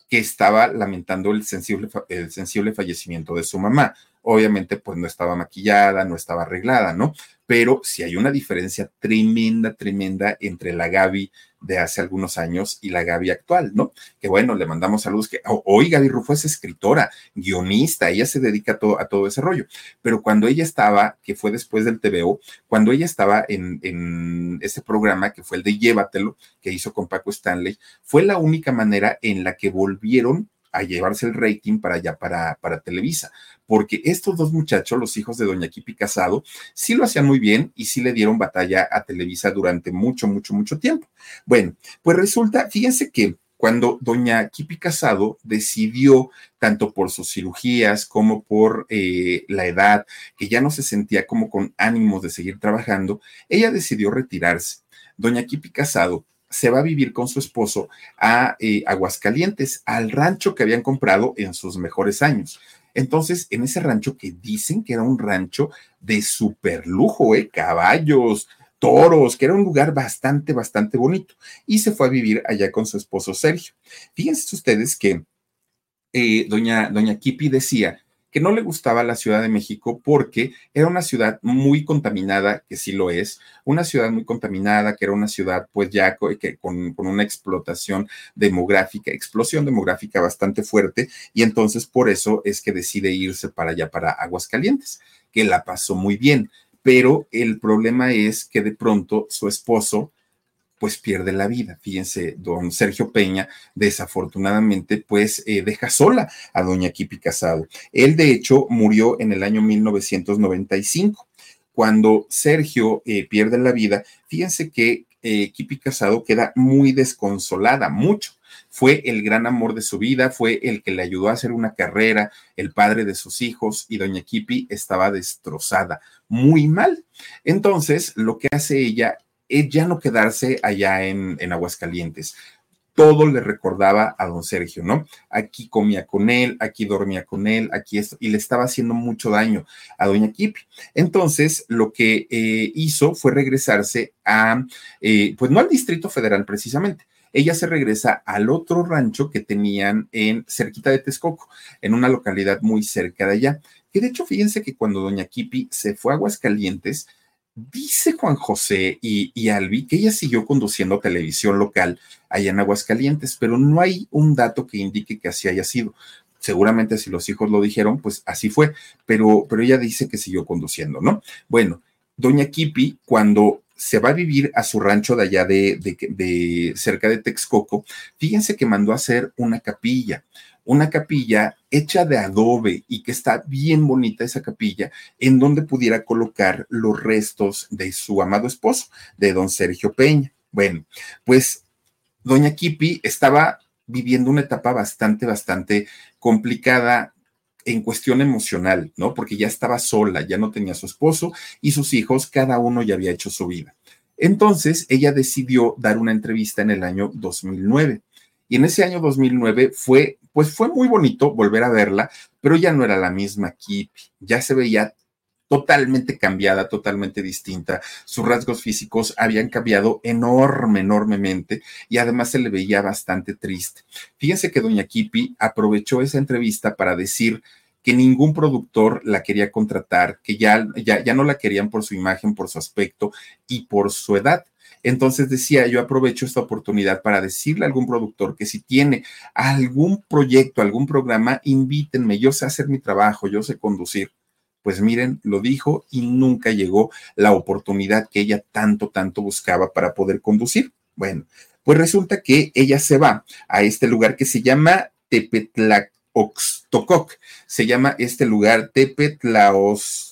que estaba lamentando el sensible, el sensible fallecimiento de su mamá. Obviamente, pues no estaba maquillada, no estaba arreglada, ¿no? Pero sí hay una diferencia tremenda, tremenda entre la Gaby de hace algunos años y la Gaby actual, ¿no? Que bueno, le mandamos saludos, que hoy Gaby Rufo es escritora, guionista, ella se dedica a todo, a todo ese rollo, pero cuando ella estaba, que fue después del TVO, cuando ella estaba en, en ese programa que fue el de Llévatelo, que hizo con Paco Stanley, fue la única manera en la que volvieron a llevarse el rating para allá, para, para Televisa, porque estos dos muchachos, los hijos de Doña Kipi Casado, sí lo hacían muy bien y sí le dieron batalla a Televisa durante mucho, mucho, mucho tiempo. Bueno, pues resulta, fíjense que cuando doña Kipi Casado decidió, tanto por sus cirugías como por eh, la edad, que ya no se sentía como con ánimos de seguir trabajando, ella decidió retirarse. Doña Kipi Casado se va a vivir con su esposo a eh, Aguascalientes, al rancho que habían comprado en sus mejores años. Entonces, en ese rancho que dicen que era un rancho de super lujo, ¿eh? caballos, toros, que era un lugar bastante, bastante bonito. Y se fue a vivir allá con su esposo Sergio. Fíjense ustedes que eh, doña, doña Kipi decía que no le gustaba la Ciudad de México porque era una ciudad muy contaminada, que sí lo es, una ciudad muy contaminada, que era una ciudad pues ya que con, con una explotación demográfica, explosión demográfica bastante fuerte, y entonces por eso es que decide irse para allá, para Aguascalientes, que la pasó muy bien. Pero el problema es que de pronto su esposo pues pierde la vida. Fíjense, don Sergio Peña, desafortunadamente, pues eh, deja sola a doña Kipi Casado. Él, de hecho, murió en el año 1995. Cuando Sergio eh, pierde la vida, fíjense que eh, Kipi Casado queda muy desconsolada, mucho. Fue el gran amor de su vida, fue el que le ayudó a hacer una carrera, el padre de sus hijos, y doña Kipi estaba destrozada, muy mal. Entonces, lo que hace ella es ya no quedarse allá en, en Aguascalientes todo le recordaba a don Sergio, ¿no? Aquí comía con él, aquí dormía con él, aquí esto, y le estaba haciendo mucho daño a doña Kipi. Entonces, lo que eh, hizo fue regresarse a, eh, pues no al Distrito Federal precisamente. Ella se regresa al otro rancho que tenían en cerquita de Texcoco, en una localidad muy cerca de allá. Que de hecho, fíjense que cuando doña Kipi se fue a Aguascalientes, Dice Juan José y, Albi que ella siguió conduciendo televisión local allá en Aguascalientes, pero no hay un dato que indique que así haya sido. Seguramente si los hijos lo dijeron, pues así fue, pero, pero ella dice que siguió conduciendo, ¿no? Bueno, doña Kipi, cuando se va a vivir a su rancho de allá de, de cerca de Texcoco, fíjense que mandó a hacer una capilla una capilla hecha de adobe y que está bien bonita esa capilla, en donde pudiera colocar los restos de su amado esposo, de don Sergio Peña. Bueno, pues doña Kipi estaba viviendo una etapa bastante, bastante complicada en cuestión emocional, ¿no? Porque ya estaba sola, ya no tenía su esposo y sus hijos, cada uno ya había hecho su vida. Entonces, ella decidió dar una entrevista en el año 2009 Y en ese año 2009 fue, pues fue muy bonito volver a verla, pero ya no era la misma Kipi, ya se veía totalmente cambiada, totalmente distinta. Sus rasgos físicos habían cambiado enorme, enormemente y además se le veía bastante triste. Fíjense que doña Kipi aprovechó esa entrevista para decir que ningún productor la quería contratar, que ya, ya, ya no la querían por su imagen, por su aspecto y por su edad. Entonces decía, yo aprovecho esta oportunidad para decirle a algún productor que si tiene algún proyecto, algún programa, invítenme, yo sé hacer mi trabajo, yo sé conducir. Pues miren, lo dijo y nunca llegó la oportunidad que ella tanto, tanto buscaba para poder conducir. Bueno, pues resulta que ella se va a este lugar que se llama Tepetlaoxtococ. Se llama este lugar Tepetlaoxtoc,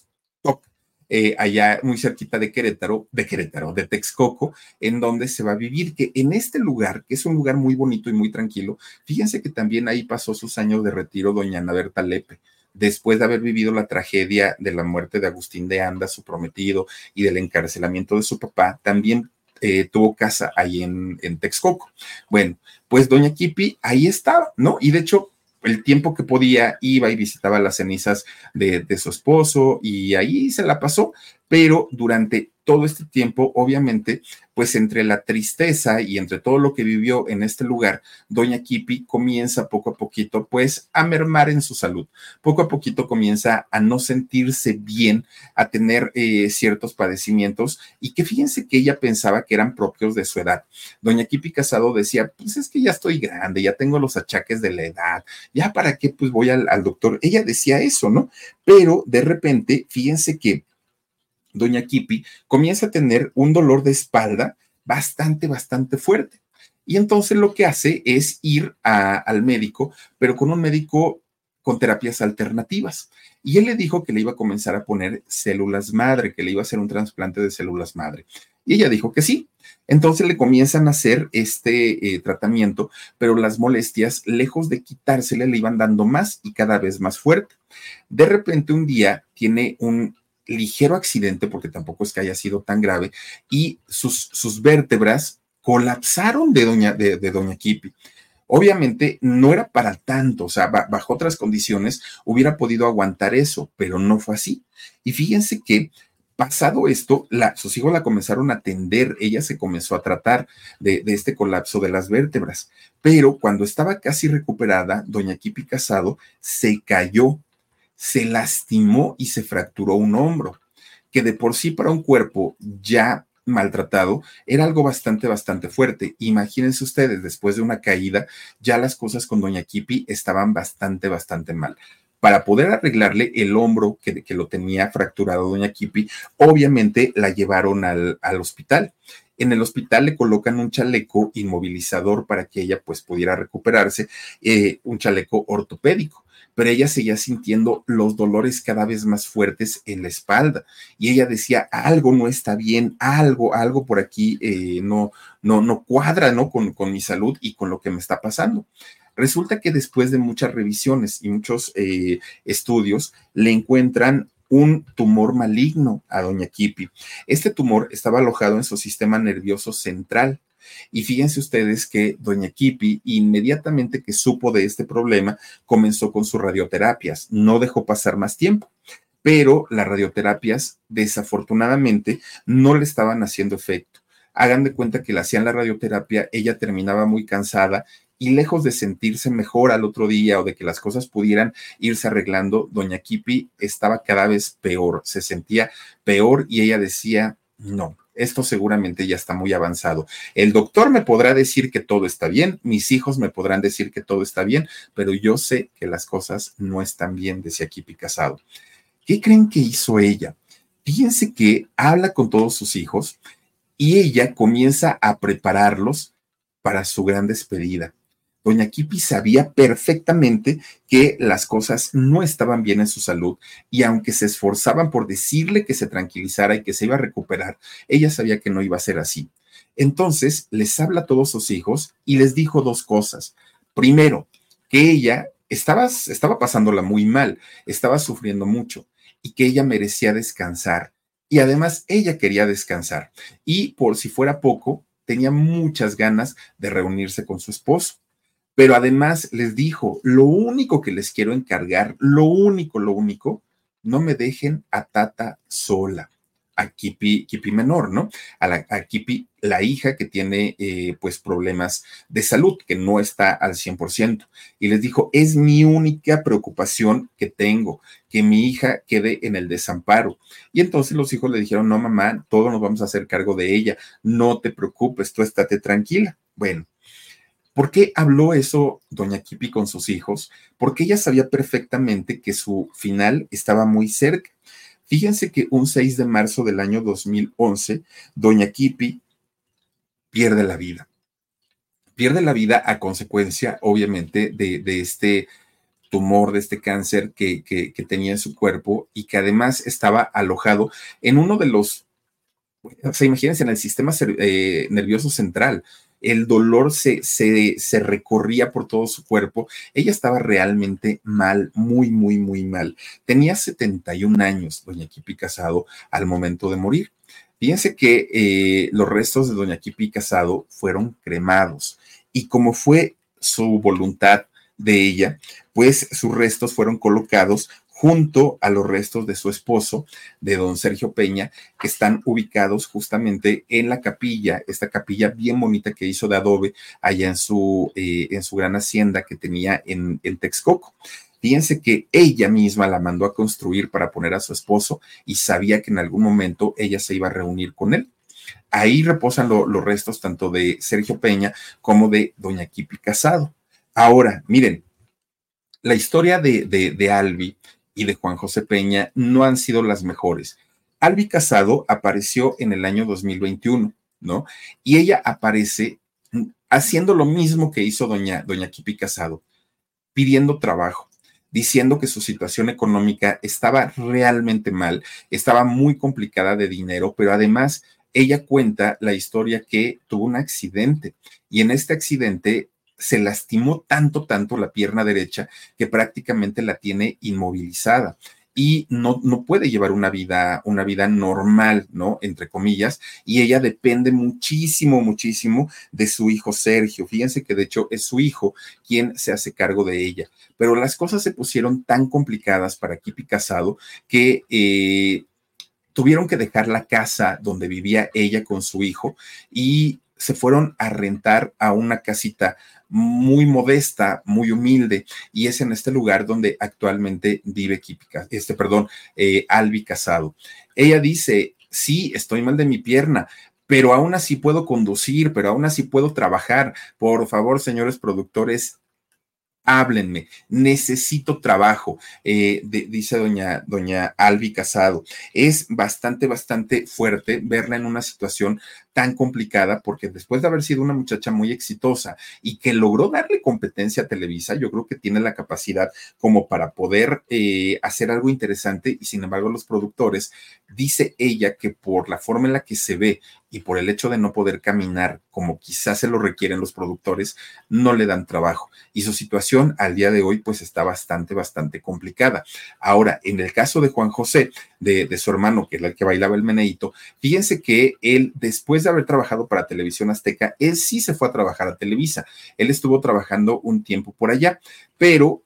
eh, allá muy cerquita de Querétaro, de Querétaro, de Texcoco, en donde se va a vivir, que en este lugar, que es un lugar muy bonito y muy tranquilo, fíjense que también ahí pasó sus años de retiro doña Ana Berta Lepe después de haber vivido la tragedia de la muerte de Agustín de Anda, su prometido, y del encarcelamiento de su papá, también eh, tuvo casa ahí en, en, Texcoco. Bueno, pues doña Kipi ahí estaba, ¿no? Y de hecho, el tiempo que podía iba y visitaba las cenizas de, de su esposo y ahí se la pasó, pero durante todo este tiempo, obviamente, pues entre la tristeza y entre todo lo que vivió en este lugar, doña Kipi comienza poco a poquito, pues, a mermar en su salud. Poco a poquito comienza a no sentirse bien, a tener eh, ciertos padecimientos y que fíjense que ella pensaba que eran propios de su edad. Doña Kipi Casado decía, pues es que ya estoy grande, ya tengo los achaques de la edad, ya para qué pues voy al, al doctor. Ella decía eso, ¿no? Pero de repente, fíjense que doña Kipi comienza a tener un dolor de espalda bastante, bastante fuerte. Y entonces lo que hace es ir al médico, pero con un médico con terapias alternativas. Y él le dijo que le iba a comenzar a poner células madre, que le iba a hacer un trasplante de células madre. Y ella dijo que sí. Entonces le comienzan a hacer este eh, tratamiento, pero las molestias, lejos de quitársele, le iban dando más y cada vez más fuerte. De repente un día tiene un ligero accidente, porque tampoco es que haya sido tan grave, y sus, sus vértebras colapsaron de doña, de, doña Kipi. Obviamente no era para tanto, o sea, bajo otras condiciones hubiera podido aguantar eso, pero no fue así. Y fíjense que pasado esto, la, sus hijos la comenzaron a atender, ella se comenzó a tratar de, de, este colapso de las vértebras, pero cuando estaba casi recuperada, doña Kipi Casado se cayó se lastimó y se fracturó un hombro, que de por sí para un cuerpo ya maltratado era algo bastante, bastante fuerte. Imagínense ustedes, después de una caída, ya las cosas con doña Kipi estaban bastante, bastante mal. Para poder arreglarle el hombro que, que lo tenía fracturado doña Kipi, obviamente la llevaron al, al hospital. En el hospital le colocan un chaleco inmovilizador para que ella pues pudiera recuperarse, eh, un chaleco ortopédico pero ella seguía sintiendo los dolores cada vez más fuertes en la espalda y ella decía, algo no está bien, algo, algo por aquí eh, no, no, no cuadra, ¿no? Con, con, mi salud y con lo que me está pasando. Resulta que después de muchas revisiones y muchos eh, estudios, le encuentran un tumor maligno a doña Kipi. Este tumor estaba alojado en su sistema nervioso central y fíjense ustedes que doña Kipi, inmediatamente que supo de este problema, comenzó con sus radioterapias. No dejó pasar más tiempo pero las radioterapias desafortunadamente no le estaban haciendo efecto. Hagan de cuenta que le hacían la radioterapia, ella terminaba muy cansada y lejos de sentirse mejor al otro día o de que las cosas pudieran irse arreglando, doña Kipi estaba cada vez peor, se sentía peor y ella decía, no, esto seguramente ya está muy avanzado. El doctor me podrá decir que todo está bien, mis hijos me podrán decir que todo está bien, pero yo sé que las cosas no están bien, decía aquí Casado. ¿Qué creen que hizo ella? Fíjense que habla con todos sus hijos y ella comienza a prepararlos para su gran despedida. Doña Kipi sabía perfectamente que las cosas no estaban bien en su salud y aunque se esforzaban por decirle que se tranquilizara y que se iba a recuperar, ella sabía que no iba a ser así. Entonces les habla a todos sus hijos y les dijo dos cosas. Primero, que ella estaba, estaba pasándola muy mal, estaba sufriendo mucho y que ella merecía descansar. Y además ella quería descansar. Y por si fuera poco, tenía muchas ganas de reunirse con su esposo. Pero además les dijo, lo único que les quiero encargar, lo único, lo único, no me dejen a Tata sola a Kipi, Kipi menor, ¿no? A, la, Kipi, la hija que tiene eh, pues problemas de salud, que no está al 100%. Y les dijo, es mi única preocupación que tengo, que mi hija quede en el desamparo. Y entonces los hijos le dijeron, no, mamá, todos nos vamos a hacer cargo de ella, no te preocupes, tú estate tranquila. Bueno. ¿Por qué habló eso doña Kipi con sus hijos? Porque ella sabía perfectamente que su final estaba muy cerca Fíjense que un 6 de marzo del año 2011, doña Kipi pierde la vida. Pierde la vida a consecuencia, obviamente, de, este tumor, de este cáncer que, tenía en su cuerpo y que además estaba alojado en uno de los, o sea, imagínense, en el sistema eh, nervioso central el dolor se, se, recorría por todo su cuerpo. Ella estaba realmente mal, muy, muy, muy mal. Tenía 71 años, doña Kipi Casado, al momento de morir. Fíjense que eh, los restos de doña Kipi Casado fueron cremados y como fue su voluntad de ella, pues sus restos fueron colocados junto a los restos de su esposo, de don Sergio Peña, que están ubicados justamente en la capilla, esta capilla bien bonita que hizo de adobe allá en su, eh, en su gran hacienda que tenía en, en Texcoco. Fíjense que ella misma la mandó a construir para poner a su esposo y sabía que en algún momento ella se iba a reunir con él. Ahí reposan los restos tanto de Sergio Peña como de doña Kipi Casado. Ahora, miren, la historia de, de, de Albi y de Juan José Peña no han sido las mejores. Albi Casado apareció en el año 2021, ¿no? Y ella aparece haciendo lo mismo que hizo doña, doña Kipi Casado, pidiendo trabajo, diciendo que su situación económica estaba realmente mal, estaba muy complicada de dinero, pero además ella cuenta la historia que tuvo un accidente y en este accidente se lastimó tanto, tanto la pierna derecha que prácticamente la tiene inmovilizada y no, no puede llevar una vida, una vida normal, ¿no? Entre comillas, y ella depende muchísimo, muchísimo de su hijo Sergio. Fíjense que de hecho es su hijo quien se hace cargo de ella. Pero las cosas se pusieron tan complicadas para Kipi Casado que eh, tuvieron que dejar la casa donde vivía ella con su hijo y se fueron a rentar a una casita muy modesta, muy humilde, y es en este lugar donde actualmente vive Kipika, este, perdón, eh, Albi Casado. Ella dice, sí, estoy mal de mi pierna, pero aún así puedo conducir, pero aún así puedo trabajar. Por favor, señores productores, háblenme, necesito trabajo, eh, dice doña, doña Albi Casado. Es bastante, bastante fuerte verla en una situación tan complicada porque después de haber sido una muchacha muy exitosa y que logró darle competencia a Televisa, yo creo que tiene la capacidad como para poder eh, hacer algo interesante y sin embargo los productores, dice ella que por la forma en la que se ve y por el hecho de no poder caminar como quizás se lo requieren los productores, no le dan trabajo. Y su situación al día de hoy pues está bastante, bastante complicada. Ahora, en el caso de Juan José, de, su hermano, que era el que bailaba el meneito, fíjense que él después de haber trabajado para Televisión Azteca, él sí se fue a trabajar a Televisa. Él estuvo trabajando un tiempo por allá, pero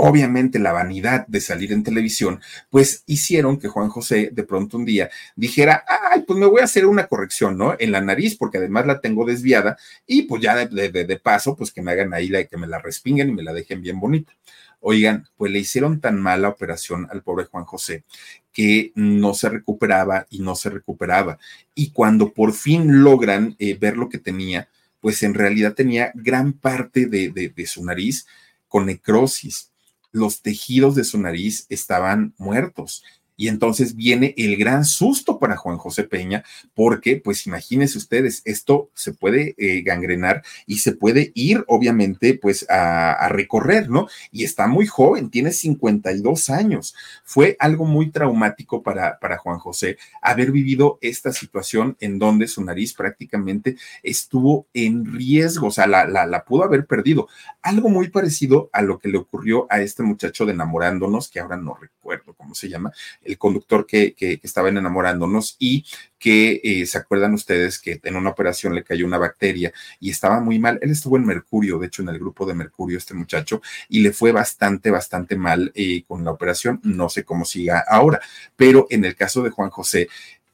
obviamente la vanidad de salir en televisión, pues hicieron que Juan José de pronto un día dijera, ay, pues me voy a hacer una corrección, ¿no? En la nariz, porque además la tengo desviada, y pues ya de, de paso, pues que me hagan ahí, la, que me la respinguen y me la dejen bien bonita. Oigan, pues le hicieron tan mala operación al pobre Juan José que no se recuperaba y no se recuperaba. Y cuando por fin logran eh, ver lo que tenía, pues en realidad tenía gran parte de, de su nariz con necrosis. Los tejidos de su nariz estaban muertos y entonces viene el gran susto para Juan José Peña, porque pues imagínense ustedes, esto se puede eh, gangrenar y se puede ir obviamente pues a, recorrer, ¿no? Y está muy joven, tiene 52 años. Fue algo muy traumático para, para Juan José haber vivido esta situación en donde su nariz prácticamente estuvo en riesgo, o sea, la, la, la pudo haber perdido. Algo muy parecido a lo que le ocurrió a este muchacho de enamorándonos, que ahora no recuerdo cómo se llama, el conductor que, que, estaban enamorándonos y que eh, se acuerdan ustedes que en una operación le cayó una bacteria y estaba muy mal. Él estuvo en Mercurio, de hecho en el grupo de Mercurio, este muchacho, y le fue bastante, bastante mal eh, con la operación. No sé cómo siga ahora, pero en el caso de Juan José,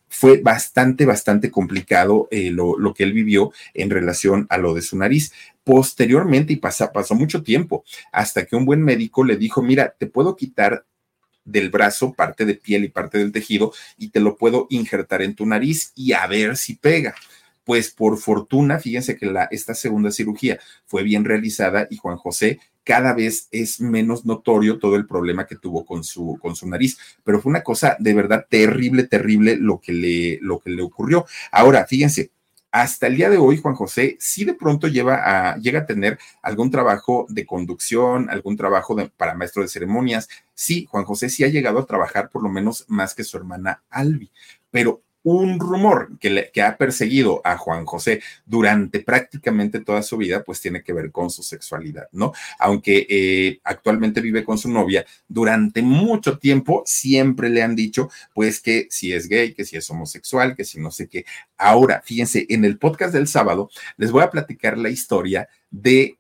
fue bastante, bastante complicado eh, lo, lo, que él vivió en relación a lo de su nariz. Posteriormente, y pasa, pasó mucho tiempo, hasta que un buen médico le dijo, mira, te puedo quitar del brazo parte de piel y parte del tejido y te lo puedo injertar en tu nariz y a ver si pega pues por fortuna, fíjense que la, esta segunda cirugía fue bien realizada y Juan José cada vez es menos notorio todo el problema que tuvo con su, con su nariz, pero fue una cosa de verdad terrible, terrible lo que le, lo que le ocurrió. Ahora, fíjense, hasta el día de hoy, Juan José sí de pronto llega a tener algún trabajo de conducción, algún trabajo para maestro de ceremonias. Sí, Juan José sí ha llegado a trabajar por lo menos más que su hermana Albi, pero un rumor que, ha perseguido a Juan José durante prácticamente toda su vida, pues tiene que ver con su sexualidad, ¿no? Aunque eh, actualmente vive con su novia, durante mucho tiempo siempre le han dicho, pues que si es gay, que si es homosexual, que si no sé qué. Ahora, fíjense, en el podcast del sábado les voy a platicar la historia de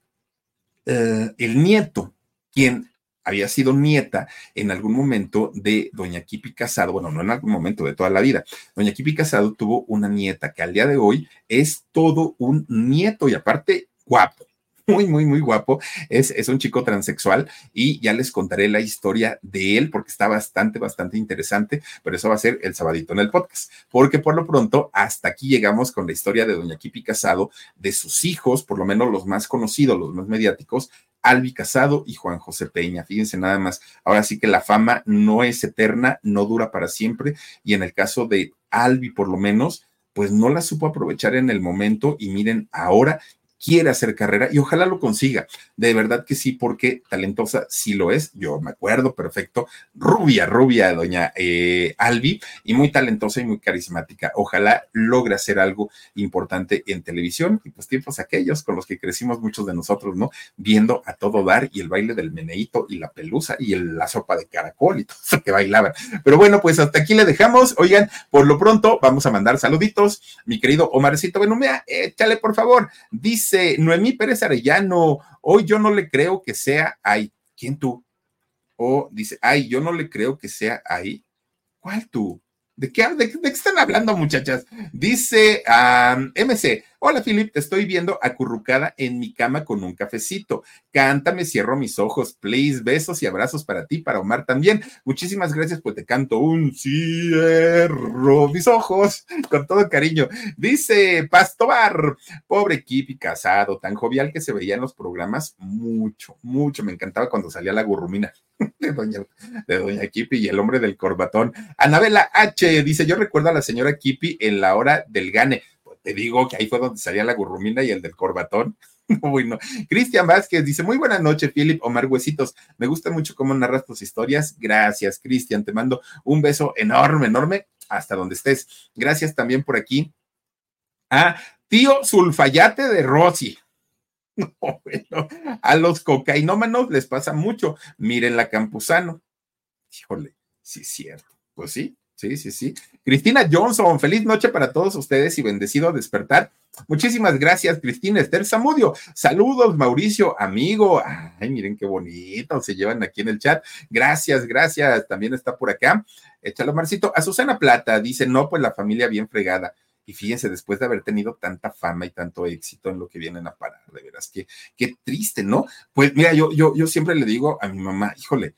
uh, el nieto, quien había sido nieta en algún momento de doña Kipi Casado, bueno, no en algún momento de toda la vida. Doña Kipi Casado tuvo una nieta que al día de hoy es todo un nieto y aparte guapo muy, muy, muy guapo. Es, es, un chico transexual y ya les contaré la historia de él porque está bastante, bastante interesante, pero eso va a ser el sabadito en el podcast, porque por lo pronto hasta aquí llegamos con la historia de doña Kipi Casado, de sus hijos, por lo menos los más conocidos, los más mediáticos, Albi Casado y Juan José Peña. Fíjense nada más, ahora sí que la fama no es eterna, no dura para siempre y en el caso de Albi por lo menos, pues no la supo aprovechar en el momento y miren, ahora quiere hacer carrera y ojalá lo consiga. De verdad que sí, porque talentosa sí lo es. Yo me acuerdo perfecto. Rubia, rubia, doña eh, Albi, y muy talentosa y muy carismática. Ojalá logre hacer algo importante en televisión y pues tiempos aquellos con los que crecimos muchos de nosotros, ¿no? Viendo a todo dar y el baile del meneíto y la pelusa y la sopa de caracol y todo eso que bailaban. Pero bueno, pues hasta aquí le dejamos. Oigan, por lo pronto vamos a mandar saluditos. Mi querido Omarcito Benumea, échale por favor. Dice Dice Noemí Pérez Arellano, hoy yo no le creo que sea ahí. ¿Quién tú? O dice, ay, yo no le creo que sea ahí. ¿Cuál tú? ¿De qué, de, qué están hablando, muchachas? Dice MC, hola Philip, te estoy viendo acurrucada en mi cama con un cafecito. Cántame, cierro mis ojos, please. Besos y abrazos para ti, para Omar también. Muchísimas gracias, pues te canto un cierro mis ojos con todo cariño. Dice Pastobar, pobre Kipi casado, tan jovial que se veía en los programas, mucho, mucho. Me encantaba cuando salía la gurrumina de doña, de doña Kipi y el hombre del corbatón. Anabela H dice, yo recuerdo a la señora Kipi en la hora del gane. Te digo que ahí fue donde salía la gurrumina y el del corbatón. Bueno, Cristian Vázquez dice, muy buena noche, Philip Omar Huesitos. Me gusta mucho cómo narras tus historias. Gracias, Cristian. Te mando un beso enorme, enorme, hasta donde estés. Gracias también por aquí a tío Sulfayate de Rossi. No, bueno, a los cocainómanos les pasa mucho. Miren la Campuzano. Híjole, sí es cierto. Pues sí, sí, sí, sí. Cristina Johnson, feliz noche para todos ustedes y bendecido despertar. Muchísimas gracias, Cristina Esther Zamudio. Saludos, Mauricio, amigo. Ay, miren qué bonito se llevan aquí en el chat. Gracias, gracias. También está por acá. Échalo, Marcito. A Susana Plata dice: No, pues la familia bien fregada. Y fíjense, después de haber tenido tanta fama y tanto éxito en lo que vienen a parar, de veras, qué, qué triste, ¿no? Pues mira, yo, yo, yo siempre le digo a mi mamá, híjole,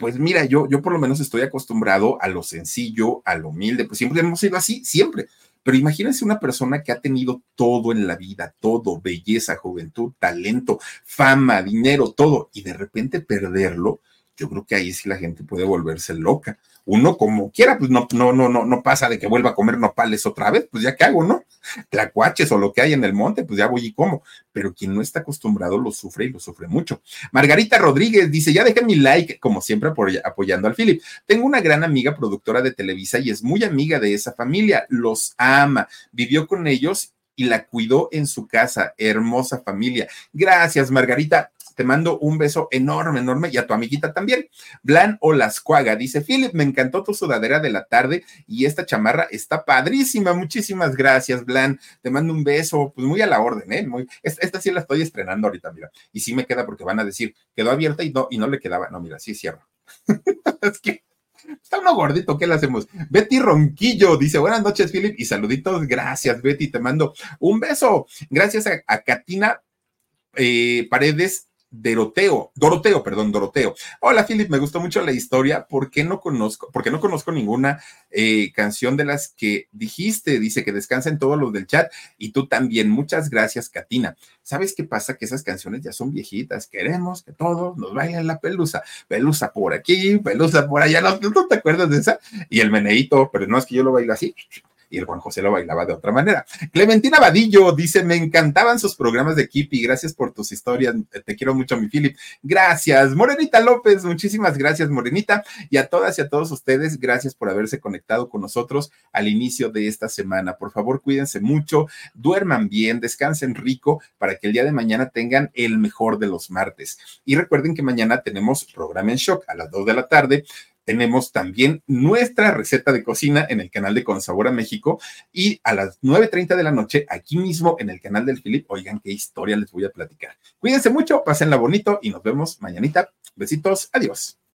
pues mira, yo, yo por lo menos estoy acostumbrado a lo sencillo, a lo humilde, pues siempre hemos sido así, siempre. Pero imagínense una persona que ha tenido todo en la vida, todo, belleza, juventud, talento, fama, dinero, todo, y de repente perderlo, yo creo que ahí sí la gente puede volverse loca uno como quiera, pues no, no, no, no, no pasa de que vuelva a comer nopales otra vez, pues ya qué hago, ¿no? Tlacuaches o lo que hay en el monte, pues ya voy y como. Pero quien no está acostumbrado lo sufre y lo sufre mucho. Margarita Rodríguez dice: Ya dejé mi like, como siempre, apoyando al Philip. Tengo una gran amiga productora de Televisa y es muy amiga de esa familia. Los ama. Vivió con ellos y la cuidó en su casa. Hermosa familia. Gracias, Margarita te mando un beso enorme, enorme y a tu amiguita también. Blan Olascuaga dice, Philip, me encantó tu sudadera de la tarde y esta chamarra está padrísima. Muchísimas gracias, Blan. Te mando un beso, pues muy a la orden, ¿eh? Muy, esta, sí la estoy estrenando ahorita, mira. Y sí me queda porque van a decir, quedó abierta y no, y no le quedaba. No, mira, sí cierro. es que Está uno gordito, ¿qué le hacemos? Betty Ronquillo dice, buenas noches, Philip, y saluditos. Gracias, Betty, te mando un beso. Gracias a, a Katina eh, Paredes Doroteo, Doroteo, perdón, Doroteo. Hola, Philip, me gustó mucho la historia. ¿Por qué no conozco, porque no conozco ninguna eh, canción de las que dijiste? Dice que descansen todos los del chat y tú también. Muchas gracias, Katina. ¿Sabes qué pasa? Que esas canciones ya son viejitas. Queremos que todos nos bailen la pelusa. Pelusa por aquí, pelusa por allá. ¿No, ¿No te acuerdas de esa? Y el meneíto, pero no es que yo lo bailo así y el Juan José lo bailaba de otra manera. Clementina Vadillo dice, me encantaban sus programas de Kipi, gracias por tus historias, te quiero mucho, mi Philip. Gracias, Morenita López, muchísimas gracias, Morenita, y a todas y a todos ustedes, gracias por haberse conectado con nosotros al inicio de esta semana. Por favor, cuídense mucho, duerman bien, descansen rico para que el día de mañana tengan el mejor de los martes. Y recuerden que mañana tenemos programa en shock a las 2 de la tarde tenemos también nuestra receta de cocina en el canal de Consabora México y a las 9.30 de la noche aquí mismo en el canal del Filip. Oigan qué historia les voy a platicar. Cuídense mucho, pásenla bonito y nos vemos mañanita. Besitos, adiós.